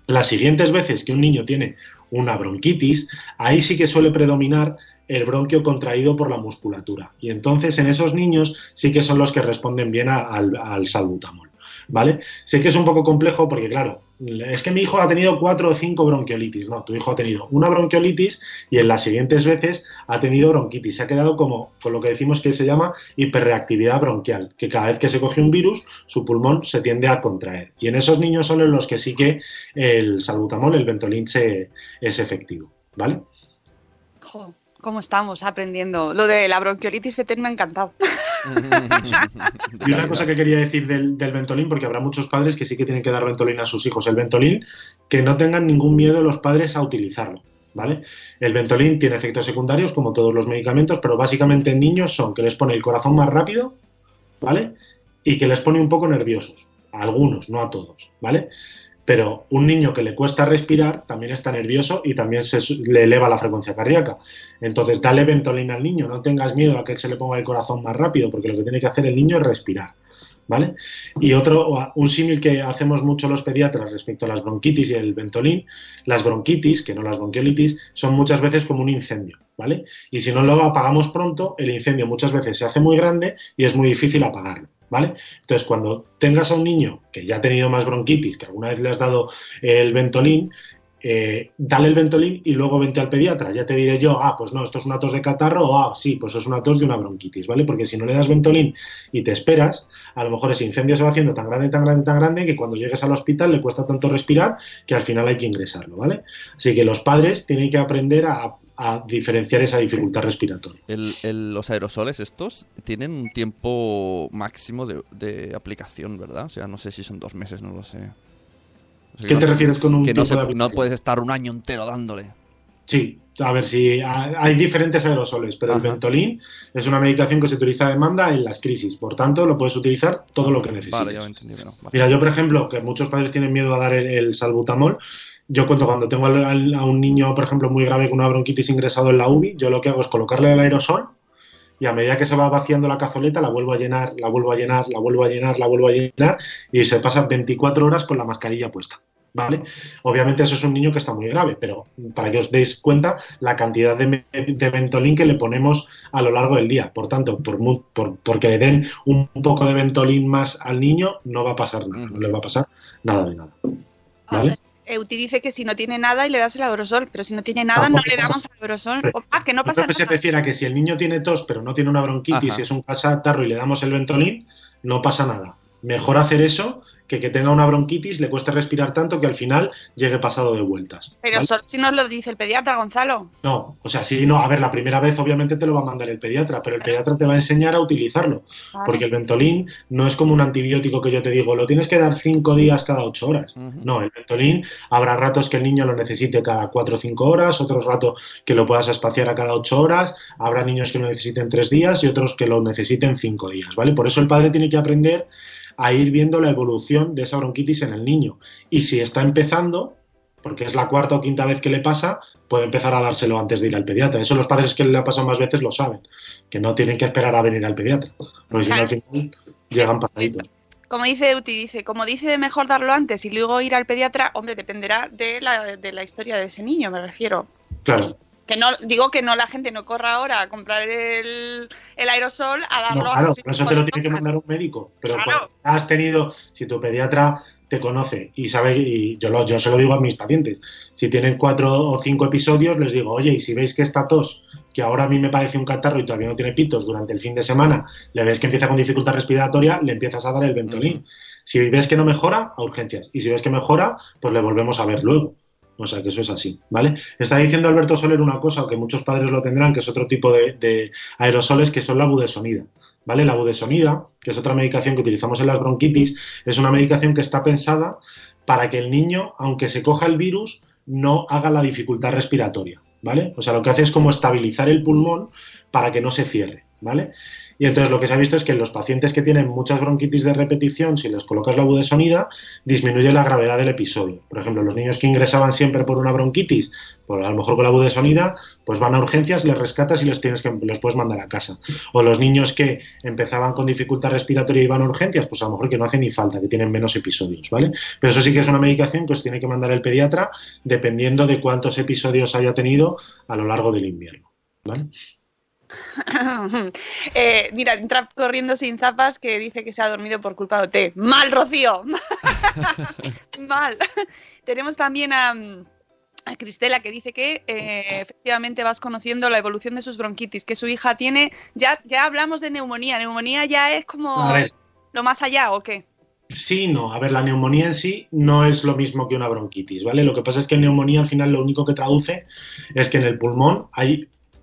Las siguientes veces que un niño tiene una bronquitis, ahí sí que suele predominar el bronquio contraído por la musculatura. Y entonces en esos niños sí que son los que responden bien al salbutamol. ¿Vale? Sé que es un poco complejo porque, claro, es que mi hijo ha tenido cuatro o cinco bronquiolitis. No, tu hijo ha tenido una bronquiolitis y en las siguientes veces ha tenido bronquitis. Se ha quedado como con lo que decimos que se llama hiperreactividad bronquial, que cada vez que se coge un virus, su pulmón se tiende a contraer. Y en esos niños son en los que sí que el salbutamol, el Ventolin, se- es efectivo. ¿Vale? ¿Cómo estamos aprendiendo? Lo de la bronquiolitis fetén me ha encantado. Y una cosa que quería decir del, del Ventolin, porque habrá muchos padres que sí que tienen que dar Ventolin a sus hijos. El Ventolin, que no tengan ningún miedo los padres a utilizarlo. ¿Vale? El Ventolin tiene efectos secundarios como todos los medicamentos, pero básicamente en niños son que les pone el corazón más rápido, ¿vale? Y que les pone un poco nerviosos. A algunos, no a todos, ¿vale? Pero un niño que le cuesta respirar también está nervioso y también se, le eleva la frecuencia cardíaca. Entonces, dale Ventolin al niño, no tengas miedo a que él se le ponga el corazón más rápido, porque lo que tiene que hacer el niño es respirar. ¿Vale? Y otro, un símil que hacemos mucho los pediatras respecto a las bronquitis y el Ventolin, las bronquitis, que no las bronquiolitis, son muchas veces como un incendio, ¿vale? Y si no lo apagamos pronto, el incendio muchas veces se hace muy grande y es muy difícil apagarlo, ¿vale? Entonces, cuando tengas a un niño que ya ha tenido más bronquitis, que alguna vez le has dado el Ventolin, eh, dale el Ventolin y luego vente al pediatra. Ya te diré yo, ah, pues no, esto es una tos de catarro o ah, sí, pues es una tos de una bronquitis, ¿vale? Porque si no le das Ventolin y te esperas, a lo mejor ese incendio se va haciendo tan grande, tan grande, tan grande que cuando llegues al hospital le cuesta tanto respirar que al final hay que ingresarlo, ¿vale? Así que los padres tienen que aprender a, diferenciar esa dificultad respiratoria. El- los aerosoles estos tienen un tiempo máximo de, de aplicación, ¿verdad? O sea, no sé si son dos meses, no lo sé. O sea, ¿Qué no te refieres con un Que no, se- de no puedes estar un año entero dándole. Sí, a ver si hay diferentes aerosoles, pero el. Ventolin es una medicación que se utiliza a demanda en las crisis, por tanto lo puedes utilizar todo lo que necesites. Vale, ya. Vale. Mira, yo por ejemplo, que muchos padres tienen miedo a dar el, el salbutamol, yo cuento cuando tengo a un niño, por ejemplo, muy grave con una bronquitis ingresado en la UBI, yo lo que hago es colocarle el aerosol y a medida que se va vaciando la cazoleta la vuelvo a llenar, la vuelvo a llenar, la vuelvo a llenar, la vuelvo a llenar y se pasa 24 horas con la mascarilla puesta. ¿Vale? Obviamente eso es un niño que está muy grave, pero para que os deis cuenta la cantidad de, de Ventolin que le ponemos a lo largo del día. Por tanto, por, mu- por- porque le den un poco de Ventolin más al niño, no va a pasar nada, no le va a pasar nada de nada. ¿Vale? Euti dice que si no tiene nada y le das el aerosol, pero si no tiene nada Tampoco no le damos el aerosol. Ah, que no Yo pasa creo que se nada. refiere a que si el niño tiene tos pero no tiene una bronquitis Ajá. y es un catarro y le damos el Ventolin, no pasa nada. Mejor hacer eso que que tenga una bronquitis, le cueste respirar tanto que al final llegue pasado de vueltas. Pero ¿vale? solo si nos lo dice el pediatra, Gonzalo. No, o sea, sí, no, a ver, la primera vez obviamente te lo va a mandar el pediatra, pero el pediatra te va a enseñar a utilizarlo, Vale. porque el Ventolin no es como un antibiótico que yo te digo, lo tienes que dar cinco días cada ocho horas. No, el Ventolin habrá ratos que el niño lo necesite cada cuatro o cinco horas, otros ratos que lo puedas espaciar a cada ocho horas, habrá niños que lo necesiten tres días y otros que lo necesiten cinco días, ¿vale? Por eso el padre tiene que aprender a ir viendo la evolución de esa bronquitis en el niño. Y si está empezando, porque es la cuarta o quinta vez que le pasa, puede empezar a dárselo antes de ir al pediatra. Eso los padres que le ha pasado más veces lo saben, que no tienen que esperar a venir al pediatra, porque si no al final llegan pasaditos. Como dice Euti, dice, como dice de mejor darlo antes y luego ir al pediatra, hombre, dependerá de la, de la historia de ese niño, me refiero. Claro. Que no, digo que no la gente no corra ahora a comprar el, el aerosol a darlo No, a claro, sus por eso te lo tiene que mandar un médico. Pero Claro. cuando has tenido, si tu pediatra te conoce y sabe, y yo, lo, yo se lo digo a mis pacientes, si tienen cuatro o cinco episodios, les digo, oye, y si veis que esta tos, que ahora a mí me parece un catarro y todavía no tiene pitos durante el fin de semana, le ves que empieza con dificultad respiratoria, le empiezas a dar el Ventolin. Si ves que no mejora, a urgencias. Y si ves que mejora, pues le volvemos a ver luego. O sea que eso es así, ¿vale? Está diciendo Alberto Soler una cosa, que muchos padres lo tendrán, que es otro tipo de, aerosoles, que son la budesonida. ¿Vale? La budesonida, que es otra medicación que utilizamos en las bronquitis, es una medicación que está pensada para que el niño, aunque se coja el virus, no haga la dificultad respiratoria, ¿vale? O sea, lo que hace es como estabilizar el pulmón para que no se cierre. ¿vale? Y entonces lo que se ha visto es que en los pacientes que tienen muchas bronquitis de repetición, si les colocas la budesonida, disminuye la gravedad del episodio. Por ejemplo, los niños que ingresaban siempre por una bronquitis, pues a lo mejor con la budesonida, pues van a urgencias, les rescatas y les tienes que los puedes mandar a casa. O los niños que empezaban con dificultad respiratoria y van a urgencias, pues a lo mejor que no hace ni falta, que tienen menos episodios, ¿vale? Pero eso sí que es una medicación que os tiene que mandar el pediatra dependiendo de cuántos episodios haya tenido a lo largo del invierno, ¿vale? Eh, mira, entra corriendo sin zapas que dice que se ha dormido por culpa de té. ¡Mal, Rocío! ¡Mal! Tenemos también a, a Cristela que dice que eh, efectivamente vas conociendo la evolución de sus bronquitis, que su hija tiene. Ya, ya hablamos de neumonía. ¿Neumonía ya es como lo más allá o qué? Sí, no. A ver, la neumonía en sí no es lo mismo que una bronquitis, ¿vale? Lo que pasa es que neumonía al final lo único que traduce es que en el pulmón hay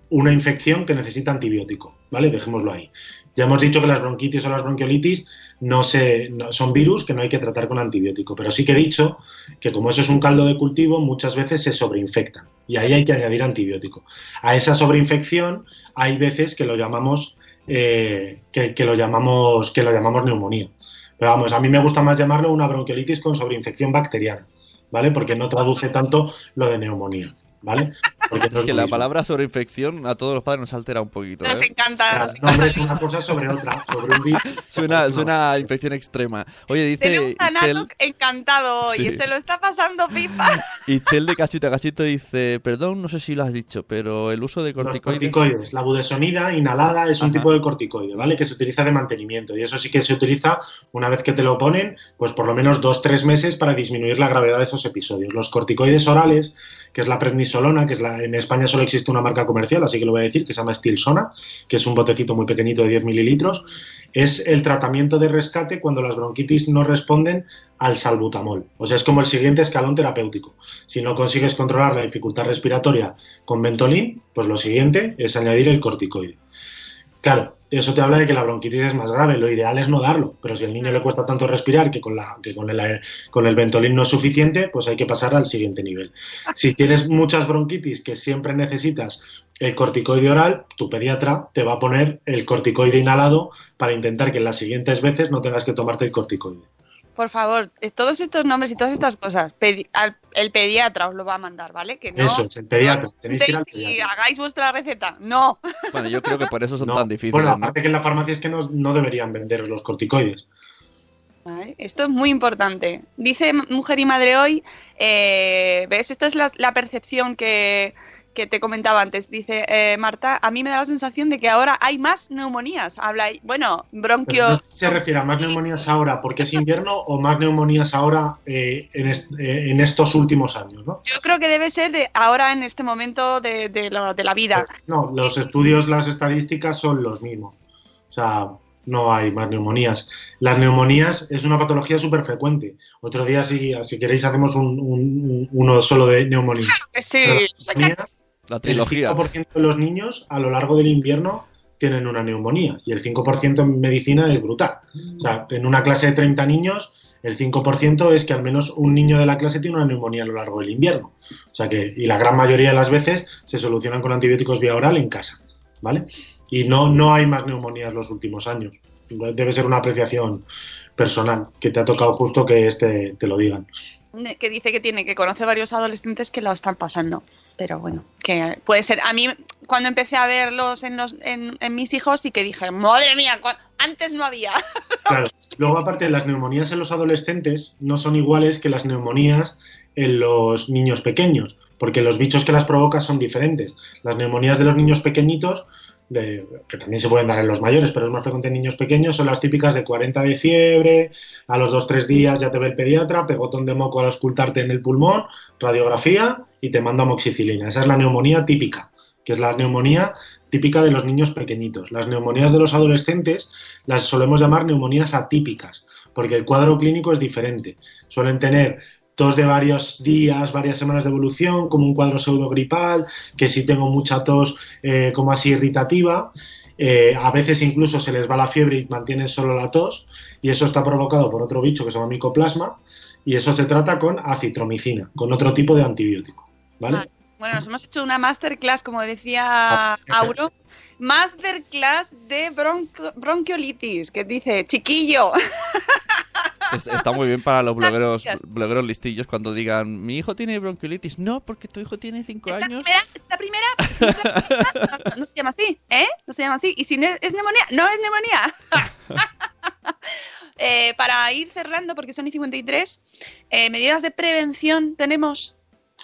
una infección que necesita antibiótico, ¿vale? Dejémoslo ahí. Ya hemos dicho que las bronquitis o las bronquiolitis no se, son virus que no hay que tratar con antibiótico, pero sí que he dicho que como eso es un caldo de cultivo, muchas veces se sobreinfectan y ahí hay que añadir antibiótico. A esa sobreinfección hay veces que lo llamamos eh, que, que lo llamamos que lo llamamos neumonía. Pero vamos, a mí me gusta más llamarlo una bronquiolitis con sobreinfección bacteriana, ¿vale? Porque no traduce tanto lo de neumonía, ¿vale? Porque no Es es que la mismo. palabra sobre infección a todos los padres nos altera un poquito. Nos ¿eh? encanta. Claro, nos encanta. es una cosa sobre otra, sobre un virus. Suena, No. suena a infección extrema. Oye, dice Tenemos a encantado hoy, Sí. se lo está pasando pipa. Itzel de cachito a cachito dice, perdón, no sé si lo has dicho, pero el uso de Los corticoides... corticoides. La budesonida inhalada es un Ajá. tipo de corticoide, ¿vale? Que se utiliza de mantenimiento. Y eso sí que se utiliza una vez que te lo ponen, pues por lo menos dos, tres meses para disminuir la gravedad de esos episodios. Los corticoides orales, que es la prednisolona, que es la, en España solo existe una marca comercial, así que lo voy a decir, que se llama Stilsona, que es un botecito muy pequeñito de 10 mililitros, es el tratamiento de rescate cuando las bronquitis no responden al salbutamol. O sea, es como el siguiente escalón terapéutico. Si no consigues controlar la dificultad respiratoria con Ventolin, pues lo siguiente es añadir el corticoide. Claro, eso te habla de que la bronquitis es más grave. Lo ideal es no darlo, pero si al niño le cuesta tanto respirar que con, la, que con, el, con el Ventolin no es suficiente, pues hay que pasar al siguiente nivel. Si tienes muchas bronquitis que siempre necesitas el corticoide oral, tu pediatra te va a poner el corticoide inhalado para intentar que en las siguientes veces no tengas que tomarte el corticoide. Por favor, eh, todos estos nombres y todas estas cosas, pedi- al- el pediatra os lo va a mandar, ¿vale? Que no, Eso es, el pediatra. no Tenéis que ir al y hagáis vuestra receta. No. Bueno, yo creo que por eso son No, tan difíciles, Bueno, ¿no? aparte que en la farmacia es que no, no deberían venderos los corticoides. Vale, Esto es muy importante. Dice Mujer y Madre hoy, eh, ¿ves? Esto es la, la percepción que, que te comentaba antes. Dice eh, Marta, a mí me da la sensación de que ahora hay más neumonías. Habla, bueno, bronquios. no se refiere a más neumonías ahora porque es invierno o más neumonías ahora eh, en, est- eh, en estos últimos años, ¿no? Yo creo que debe ser de ahora en este momento de, de la, de la vida. No, los estudios, las estadísticas son los mismos. O sea, no hay más neumonías. Las neumonías es una patología súper frecuente. Otro día, si, si queréis, hacemos un- un- uno solo de neumonía. Que sí, La el trilogía. 5% de los niños a lo largo del invierno tienen una neumonía y el 5% en medicina es brutal. O sea, en una clase de 30 niños, el 5% es que al menos un niño de la clase tiene una neumonía a lo largo del invierno. O sea que, y la gran mayoría de las veces se solucionan con antibióticos vía oral en casa, ¿vale? Y no, no hay más neumonías los últimos años. Debe ser una apreciación personal, que te ha tocado justo que este te lo digan. que dice que tiene, que conoce varios adolescentes que lo están pasando. Pero bueno, que puede ser. A mí, cuando empecé a verlos en, los, en, mis hijos, sí que dije, madre mía, antes no había. Claro. Luego, aparte, las neumonías en los adolescentes no son iguales que las neumonías en los niños pequeños, porque los bichos que las provocan son diferentes. Las neumonías de los niños pequeñitos, de- que también se pueden dar en los mayores, pero es más frecuente en niños pequeños, son las típicas de 40 de fiebre, a los 2-3 días ya te ve el pediatra, pegotón de moco al auscultarte en el pulmón, radiografía y te manda amoxicilina. Esa es la neumonía típica, que es la neumonía típica de los niños pequeñitos. Las neumonías de los adolescentes las solemos llamar neumonías atípicas, porque el cuadro clínico es diferente. Suelen tener tos de varios días, varias semanas de evolución, como un cuadro pseudogripal, que si tengo mucha tos eh, como así irritativa. Eh, a veces incluso se les va la fiebre y mantienen solo la tos, y eso está provocado por otro bicho que se llama micoplasma, y eso se trata con acitromicina, con otro tipo de antibiótico. ¿Vale? Ah. Bueno, nos hemos hecho una masterclass, como decía Auro. Masterclass de bronco- bronquiolitis, que dice, chiquillo. Es- Está muy bien para los blogueros, blogueros listillos cuando digan, mi hijo tiene bronquiolitis. No, porque tu hijo tiene 5 ¿Es la años. la primera? ¿Es la primera? No, no se llama así, ¿eh? No se llama así. ¿Y si no es es neumonía? No es neumonía. Eh, para ir cerrando, porque son y 53, eh, medidas de prevención tenemos.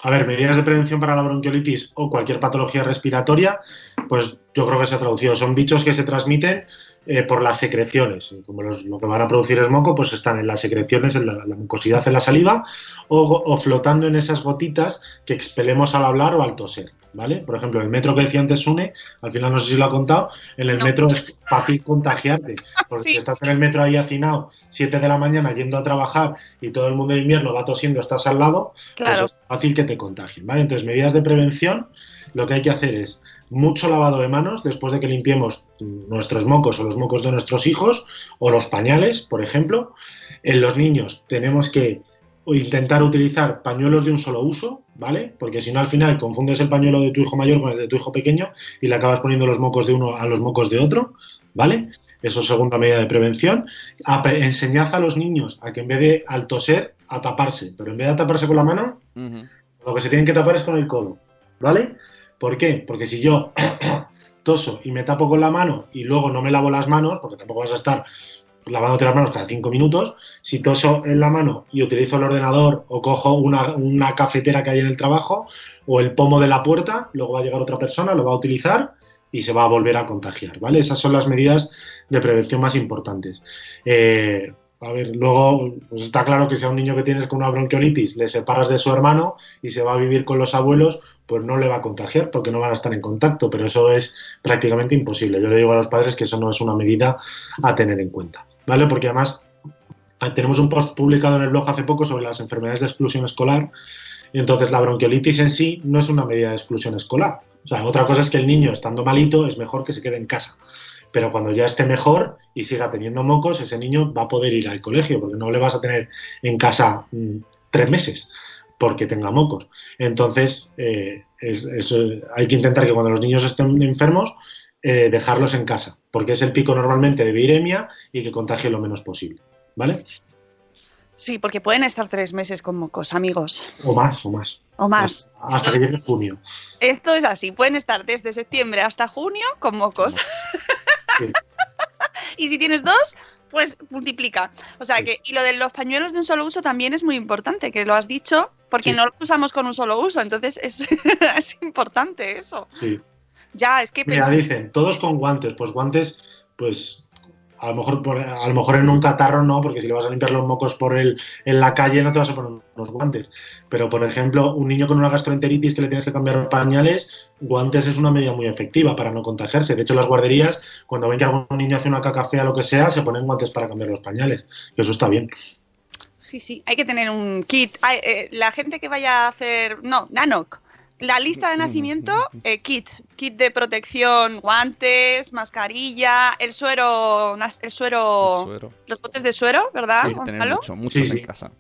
A ver, medidas de prevención para la bronquiolitis o cualquier patología respiratoria, pues yo creo que se ha traducido. Son bichos que se transmiten eh, por las secreciones. Como lo que van a producir es moco, pues están en las secreciones, en la, mucosidad en la saliva o, o flotando en esas gotitas que expelemos al hablar o al toser. ¿Vale? Por ejemplo, el metro que decía antes Sune, al final no sé si lo ha contado, en el No. metro es fácil contagiarte. Porque Sí. si estás en el metro ahí hacinado, 7 de la mañana yendo a trabajar y todo el mundo de invierno va tosiendo, estás al lado, Claro. pues es fácil que te contagien, ¿vale? Entonces, medidas de prevención, lo que hay que hacer es mucho lavado de manos después de que limpiemos nuestros mocos o los mocos de nuestros hijos o los pañales, por ejemplo. En los niños tenemos que intentar utilizar pañuelos de un solo uso, ¿vale? Porque si no al final confundes el pañuelo de tu hijo mayor con el de tu hijo pequeño y le acabas poniendo los mocos de uno a los mocos de otro, ¿vale? Eso es segunda medida de prevención. Enseñad a los niños a que en vez de al toser, a taparse, pero en vez de taparse con la mano, lo que se tienen que tapar es con el codo, ¿vale? ¿Por qué? Porque si yo toso y me tapo con la mano y luego no me lavo las manos, porque tampoco vas a estar lavándote las manos cada cinco minutos, si toso en la mano y utilizo el ordenador o cojo una, cafetera que hay en el trabajo o el pomo de la puerta, luego va a llegar otra persona, lo va a utilizar y se va a volver a contagiar, ¿vale? Esas son las medidas de prevención más importantes. Eh, a ver, luego pues está claro que si a un niño que tienes con una bronquiolitis le separas de su hermano y se va a vivir con los abuelos, pues no le va a contagiar porque no van a estar en contacto, pero eso es prácticamente imposible. Yo le digo a los padres que eso no es una medida a tener en cuenta, ¿vale? Porque además eh, tenemos un post publicado en el blog hace poco sobre las enfermedades de exclusión escolar entonces la bronquiolitis en sí no es una medida de exclusión escolar. O sea, otra cosa es que el niño estando malito es mejor que se quede en casa. Pero cuando ya esté mejor y siga teniendo mocos, ese niño va a poder ir al colegio, porque no le vas a tener en casa mm, tres meses porque tenga mocos. Entonces, es- es, eh, hay que intentar que cuando los niños estén enfermos, eh, dejarlos en casa, porque es el pico normalmente de viremia y que contagie lo menos posible. ¿Vale? Sí, porque pueden estar tres meses con mocos, amigos. O más, o más. O más. Hasta que llegue junio. Esto es así, pueden estar desde septiembre hasta junio con mocos. Sí. y si tienes dos, pues multiplica. O sea Sí. que, y lo de los pañuelos de un solo uso también es muy importante, que lo has dicho, porque Sí. no los usamos con un solo uso, entonces es, es importante eso. Sí. Ya, es que Mira, dicen, todos con guantes. Pues guantes, pues a lo mejor por- a lo mejor en un catarro no, porque si le vas a limpiar los mocos por el, en la calle no te vas a poner unos guantes. Pero, por ejemplo, un niño con una gastroenteritis que le tienes que cambiar pañales, guantes es una medida muy efectiva para no contagiarse. De hecho, las guarderías, cuando ven que algún niño hace una caca fea o lo que sea, se ponen guantes para cambiar los pañales. Y eso está bien. Sí, sí, hay que tener un kit. Eh, la gente que vaya a hacer. No, Nanoc. La lista de nacimiento, eh, kit. Kit de protección, guantes, mascarilla, el suero. El suero. Suero. Los botes de suero, ¿verdad, tener mucho, mucho Sí, en sí. casa.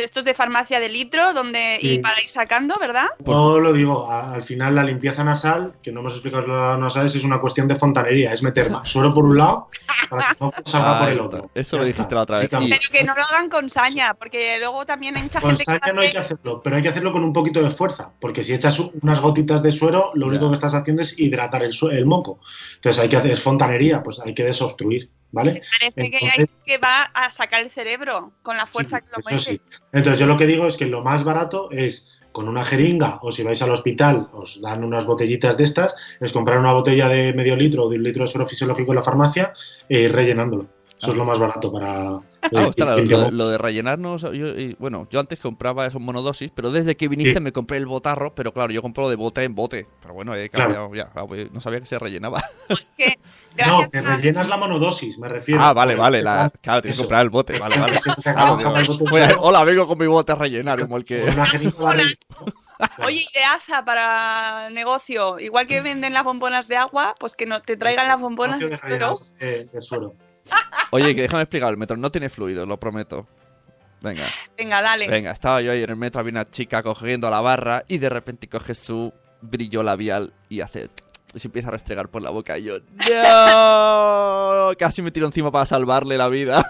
De estos de farmacia de litro, donde. Sí. Y para ir sacando, ¿verdad? Pues- No lo digo, al final la limpieza nasal, que no hemos explicado lo nasales, es una cuestión de fontanería, es meter más suero por un lado para que no salga por el otro. Eso Ya lo está, dijiste la otra vez. básicamente. Pero que no lo hagan con saña, porque luego también hay mucha Con gente que. saña no hay que hace- hacerlo, pero hay que hacerlo con un poquito de fuerza, porque si echas unas gotitas de suero, lo único que estás haciendo es hidratar el, el moco. Entonces hay que hacer es fontanería, pues hay que desobstruir, ¿vale? Parece que, hay, Entonces- que va a sacar el cerebro con la fuerza Sí, que lo sí. Entonces yo lo que digo es que lo más barato es con una jeringa o si vais al hospital os dan unas botellitas de estas, es comprar una botella de medio litro o de un litro de suero fisiológico en la farmacia e ir rellenándolo. Eso es lo más barato para... Ah, ostras, lo, lo de rellenarnos, yo, y, bueno, yo antes compraba esos monodosis, pero desde que viniste Sí. me compré el botarro, pero claro, yo compro de bote en bote. Pero bueno, he Claro. cambiado ya, ah, pues, no sabía que se rellenaba. No, que rellenas la monodosis, me refiero. ah, vale, vale, la, claro, tienes que comprar el bote, vale, vale. Claro, hola, vengo con mi bote a rellenar, como el que... rellenar. Oye, ideaza para negocio. Igual que venden las bombonas de agua, pues que no te traigan las bombonas de de suero. rellenar de- de suero. Oye, que déjame explicar, el metro no tiene fluido, lo prometo. Venga. Venga, dale. Venga, estaba yo ahí en el metro, había una chica cogiendo la barra y de repente coge su brillo labial y hace... Y se empieza a restregar por la boca y yo... ¡No! Casi me tiro encima para salvarle la vida.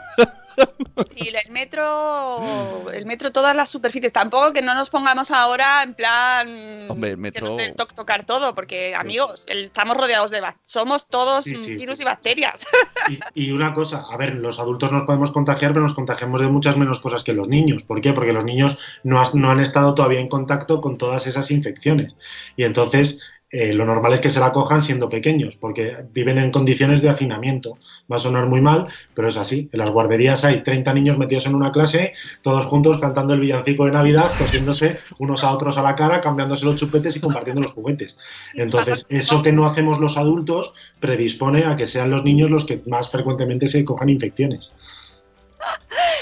Sí, el metro, el metro, todas las superficies. Tampoco que no nos pongamos ahora en plan Hombre, el que nos toc- tocar todo, porque amigos, el- estamos rodeados de somos todos Sí, sí, virus y bacterias. Y, y una cosa, a ver, los adultos nos podemos contagiar, pero nos contagiamos de muchas menos cosas que los niños. ¿Por qué? Porque los niños no, has- no han estado todavía en contacto con todas esas infecciones. Y entonces eh, lo normal es que se la cojan siendo pequeños, porque viven en condiciones de hacinamiento. Va a sonar muy mal, pero es así. En las guarderías hay 30 niños metidos en una clase, todos juntos cantando el villancico de Navidad, tosiéndose unos a otros a la cara, cambiándose los chupetes y compartiendo los juguetes. Entonces, eso que no hacemos los adultos predispone a que sean los niños los que más frecuentemente se cojan infecciones.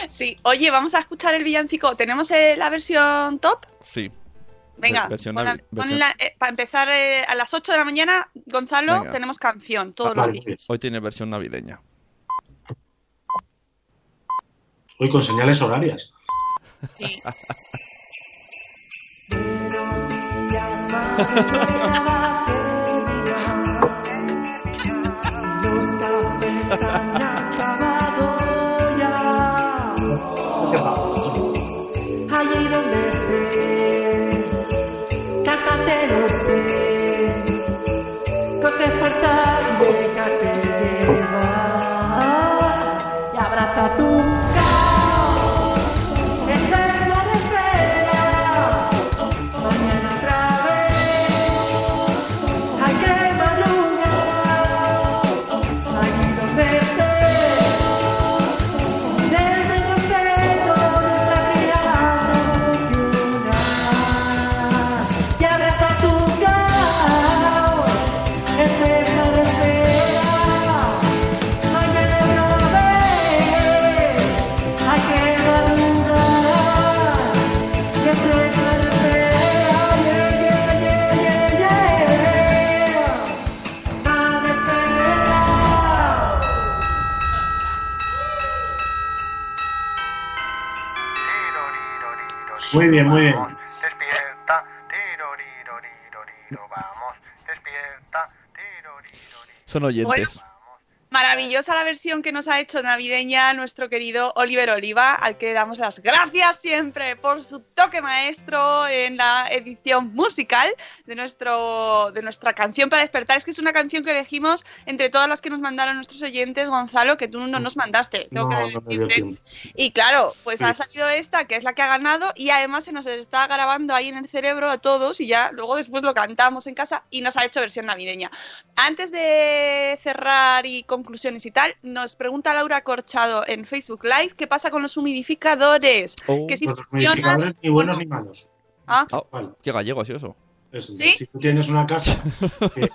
Sí, oye, vamos a escuchar el villancico. ¿Tenemos la versión top? Sí. Venga, Versión la- la- eh, para empezar eh, a las 8 de la mañana, Gonzalo, Venga. tenemos canción todos los días. Hoy tiene versión navideña. Hoy con señales horarias. Sí. Muy bien, muy bien. Despierta, tiroriroriroriro, vamos, despierta, tiroriroriroriro. Son oyentes. Maravillosa la versión que nos ha hecho navideña nuestro querido Oliver Oliva, al que damos las gracias siempre por su toque maestro en la edición musical de, nuestro, de nuestra canción para despertar. Es que es una canción que elegimos entre todas las que nos mandaron nuestros oyentes, Gonzalo, que tú no nos mandaste. Tengo No, que decirte. Y claro, pues Sí. ha salido esta, que es la que ha ganado, y además se nos está grabando ahí en el cerebro a todos, y ya luego después lo cantamos en casa y nos ha hecho versión navideña. Antes de cerrar y conclusiones y tal, nos pregunta Laura Corchado en Facebook Live qué pasa con los humidificadores. Oh, que si los funcionan. ni buenos ni malos. Ah, Ah, Vale, qué gallego es eso. eso. ¿Sí? Si tú tienes una casa que,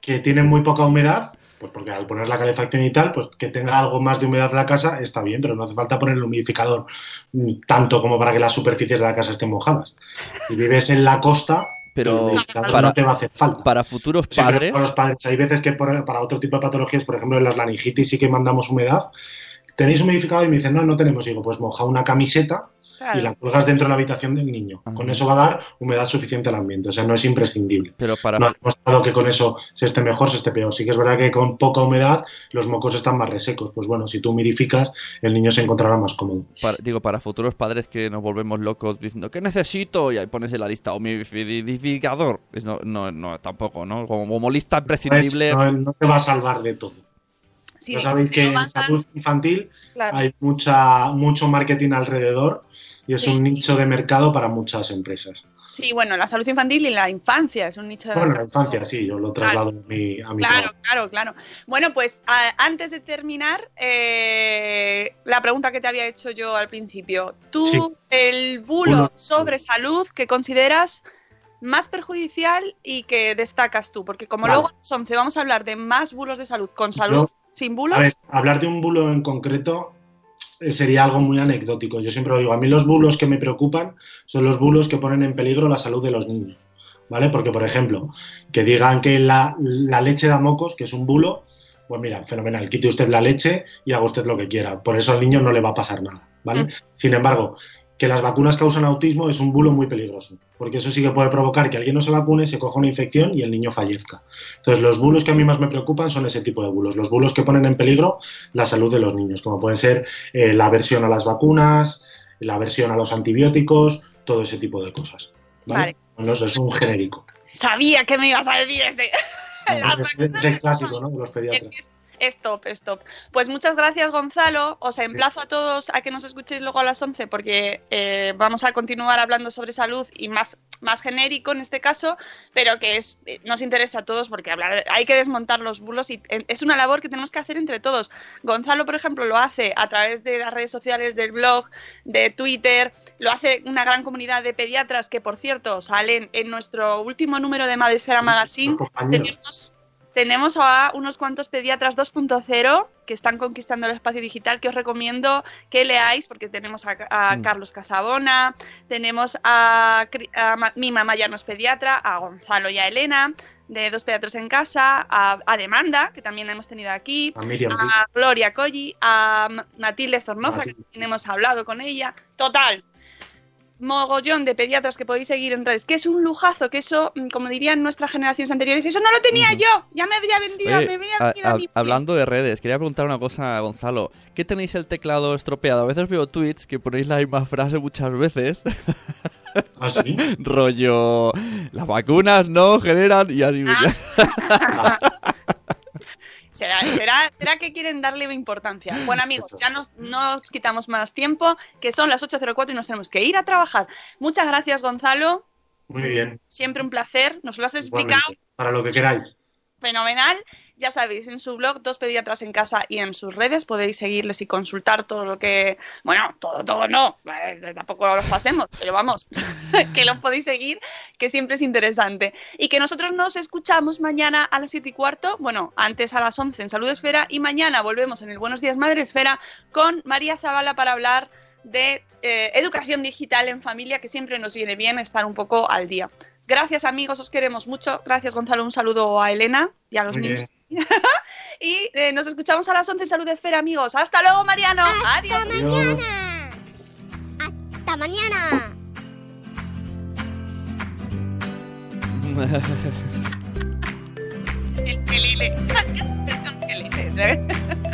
que tiene muy poca humedad, pues porque al poner la calefacción y tal, pues que tenga algo más de humedad la casa está bien, pero no hace falta poner el humidificador tanto como para que las superficies de la casa estén mojadas. Si vives en la costa, Pero para- no te va a hacer falta. Para futuros padres. para los padres. Hay veces que por- para otro tipo de patologías, por ejemplo, en las laringitis sí que mandamos humedad. ¿Tenéis humidificador? Y me dicen, no, no tenemos. Y digo, pues moja una camiseta claro. y la cuelgas dentro de la habitación del niño. Ajá. Con eso va a dar humedad suficiente al ambiente. O sea, no es imprescindible. Pero para, No ha demostrado que con eso se esté mejor, se esté peor. Sí que es verdad que con poca humedad los mocos están más resecos. Pues bueno, si tú humidificas, el niño se encontrará más cómodo. para- digo, para futuros padres que nos volvemos locos diciendo, ¿qué necesito? Y ahí pones en la lista humidificador. Es no, no, no, tampoco, ¿no? Como, como lista No, es- imprescindible. no- no te va a salvar de todo. Sí, ya sabéis que no en salud infantil claro. hay mucha, mucho marketing alrededor y es Sí. un nicho de mercado para muchas empresas. Sí, bueno, la salud infantil y la infancia es un nicho de Bueno, en la infancia sí, yo lo traslado a mi, a mi Claro, trabajo. claro, claro. Bueno, pues a- antes de terminar, eh, la pregunta que te había hecho yo al principio. Tú, Sí. el bulo Bulo. sobre salud que consideras más perjudicial y que destacas tú, porque como Vale. luego a las 11 vamos a hablar de más bulos de salud con salud, sin bulos, A ver, hablar de un bulo en concreto eh, sería algo muy anecdótico. Yo siempre lo digo, a mí los bulos que me preocupan son los bulos que ponen en peligro la salud de los niños. ¿Vale? Porque, por ejemplo, que digan que la, la leche da mocos, que es un bulo, Pues mira, fenomenal, quite usted la leche y haga usted lo que quiera. Por eso al niño no le va a pasar nada, ¿vale? Mm. Sin embargo, que las vacunas causan autismo es un bulo muy peligroso, porque eso sí que puede provocar que alguien no se vacune, se coja una infección y el niño fallezca. Entonces, los bulos que a mí más me preocupan son ese tipo de bulos, los bulos que ponen en peligro la salud de los niños, como pueden ser eh, la aversión a las vacunas, la aversión a los antibióticos, todo ese tipo de cosas. ¿vale? Vale. Bueno, eso es un genérico. Sabía que me ibas a decir ese. Es, clásico, ¿no? De los Es, pediatras. que es, es top, es top. Pues muchas gracias, Gonzalo. Os emplazo a todos a que nos escuchéis luego a las 11 porque eh, vamos a continuar hablando sobre salud y más, más genérico en este caso, pero que es, eh, nos interesa a todos porque hablar, hay que desmontar los bulos y eh, es una labor que tenemos que hacer entre todos. Gonzalo, por ejemplo, lo hace a través de las redes sociales, del blog, de Twitter, lo hace una gran comunidad de pediatras que, por cierto, salen en nuestro último número de Madesfera Magazine. Tenemos tenemos a unos cuantos pediatras 2.0 que están conquistando el espacio digital que os recomiendo que leáis porque tenemos a, a Mm. Carlos Casabona, tenemos a, mi mamá ya no es pediatra, a Gonzalo y a Elena de Dos Pediatras en Casa, a, a Demanda, que también hemos tenido aquí, A Miriam, sí. a Gloria Colli, a Matilde Zornoza, que también hemos hablado con ella. Total, mogollón de pediatras que podéis seguir en redes, que es un lujazo, que eso, mm, como dirían nuestras generaciones anteriores, eso no lo tenía yo, ya me habría vendido, Oye, me habría a- vendido a a- mi hablando de redes, quería preguntar una cosa a Gonzalo. ¿Qué tenéis el teclado estropeado? A veces veo tweets que ponéis la misma frase muchas veces. ¿Ah, sí? Rollo, las vacunas no generan y así. Ah. ¿Será, será, será que quieren darle importancia? Bueno, amigos, ya nos, no os quitamos más tiempo, que son las 8.04 y nos tenemos que ir a trabajar. Muchas gracias, Gonzalo. Muy bien. Siempre un placer. Nos lo has explicado Igualmente. Para lo que queráis. fenomenal. Ya sabéis, en su blog, Dos Pediatras en Casa y en sus redes podéis seguirles y consultar todo lo que. Bueno, todo, todo no, eh, tampoco los pasemos, pero vamos, que los podéis seguir, que siempre es interesante. Y que nosotros nos escuchamos mañana a las 7 y cuarto, bueno, antes a las 11 en Salud Esfera, y mañana volvemos en el Buenos Días Madre Esfera con María Zavala para hablar de eh, educación digital en familia, que siempre nos viene bien estar un poco al día. Gracias amigos, os queremos mucho. Gracias Gonzalo, un saludo a Elena y a los Muy niños. y eh, nos escuchamos a las 11 en Salud Esfera, amigos. Hasta luego, Mariano. Adiós. ¡Hasta mañana! ¡Hasta mañana! El. Es un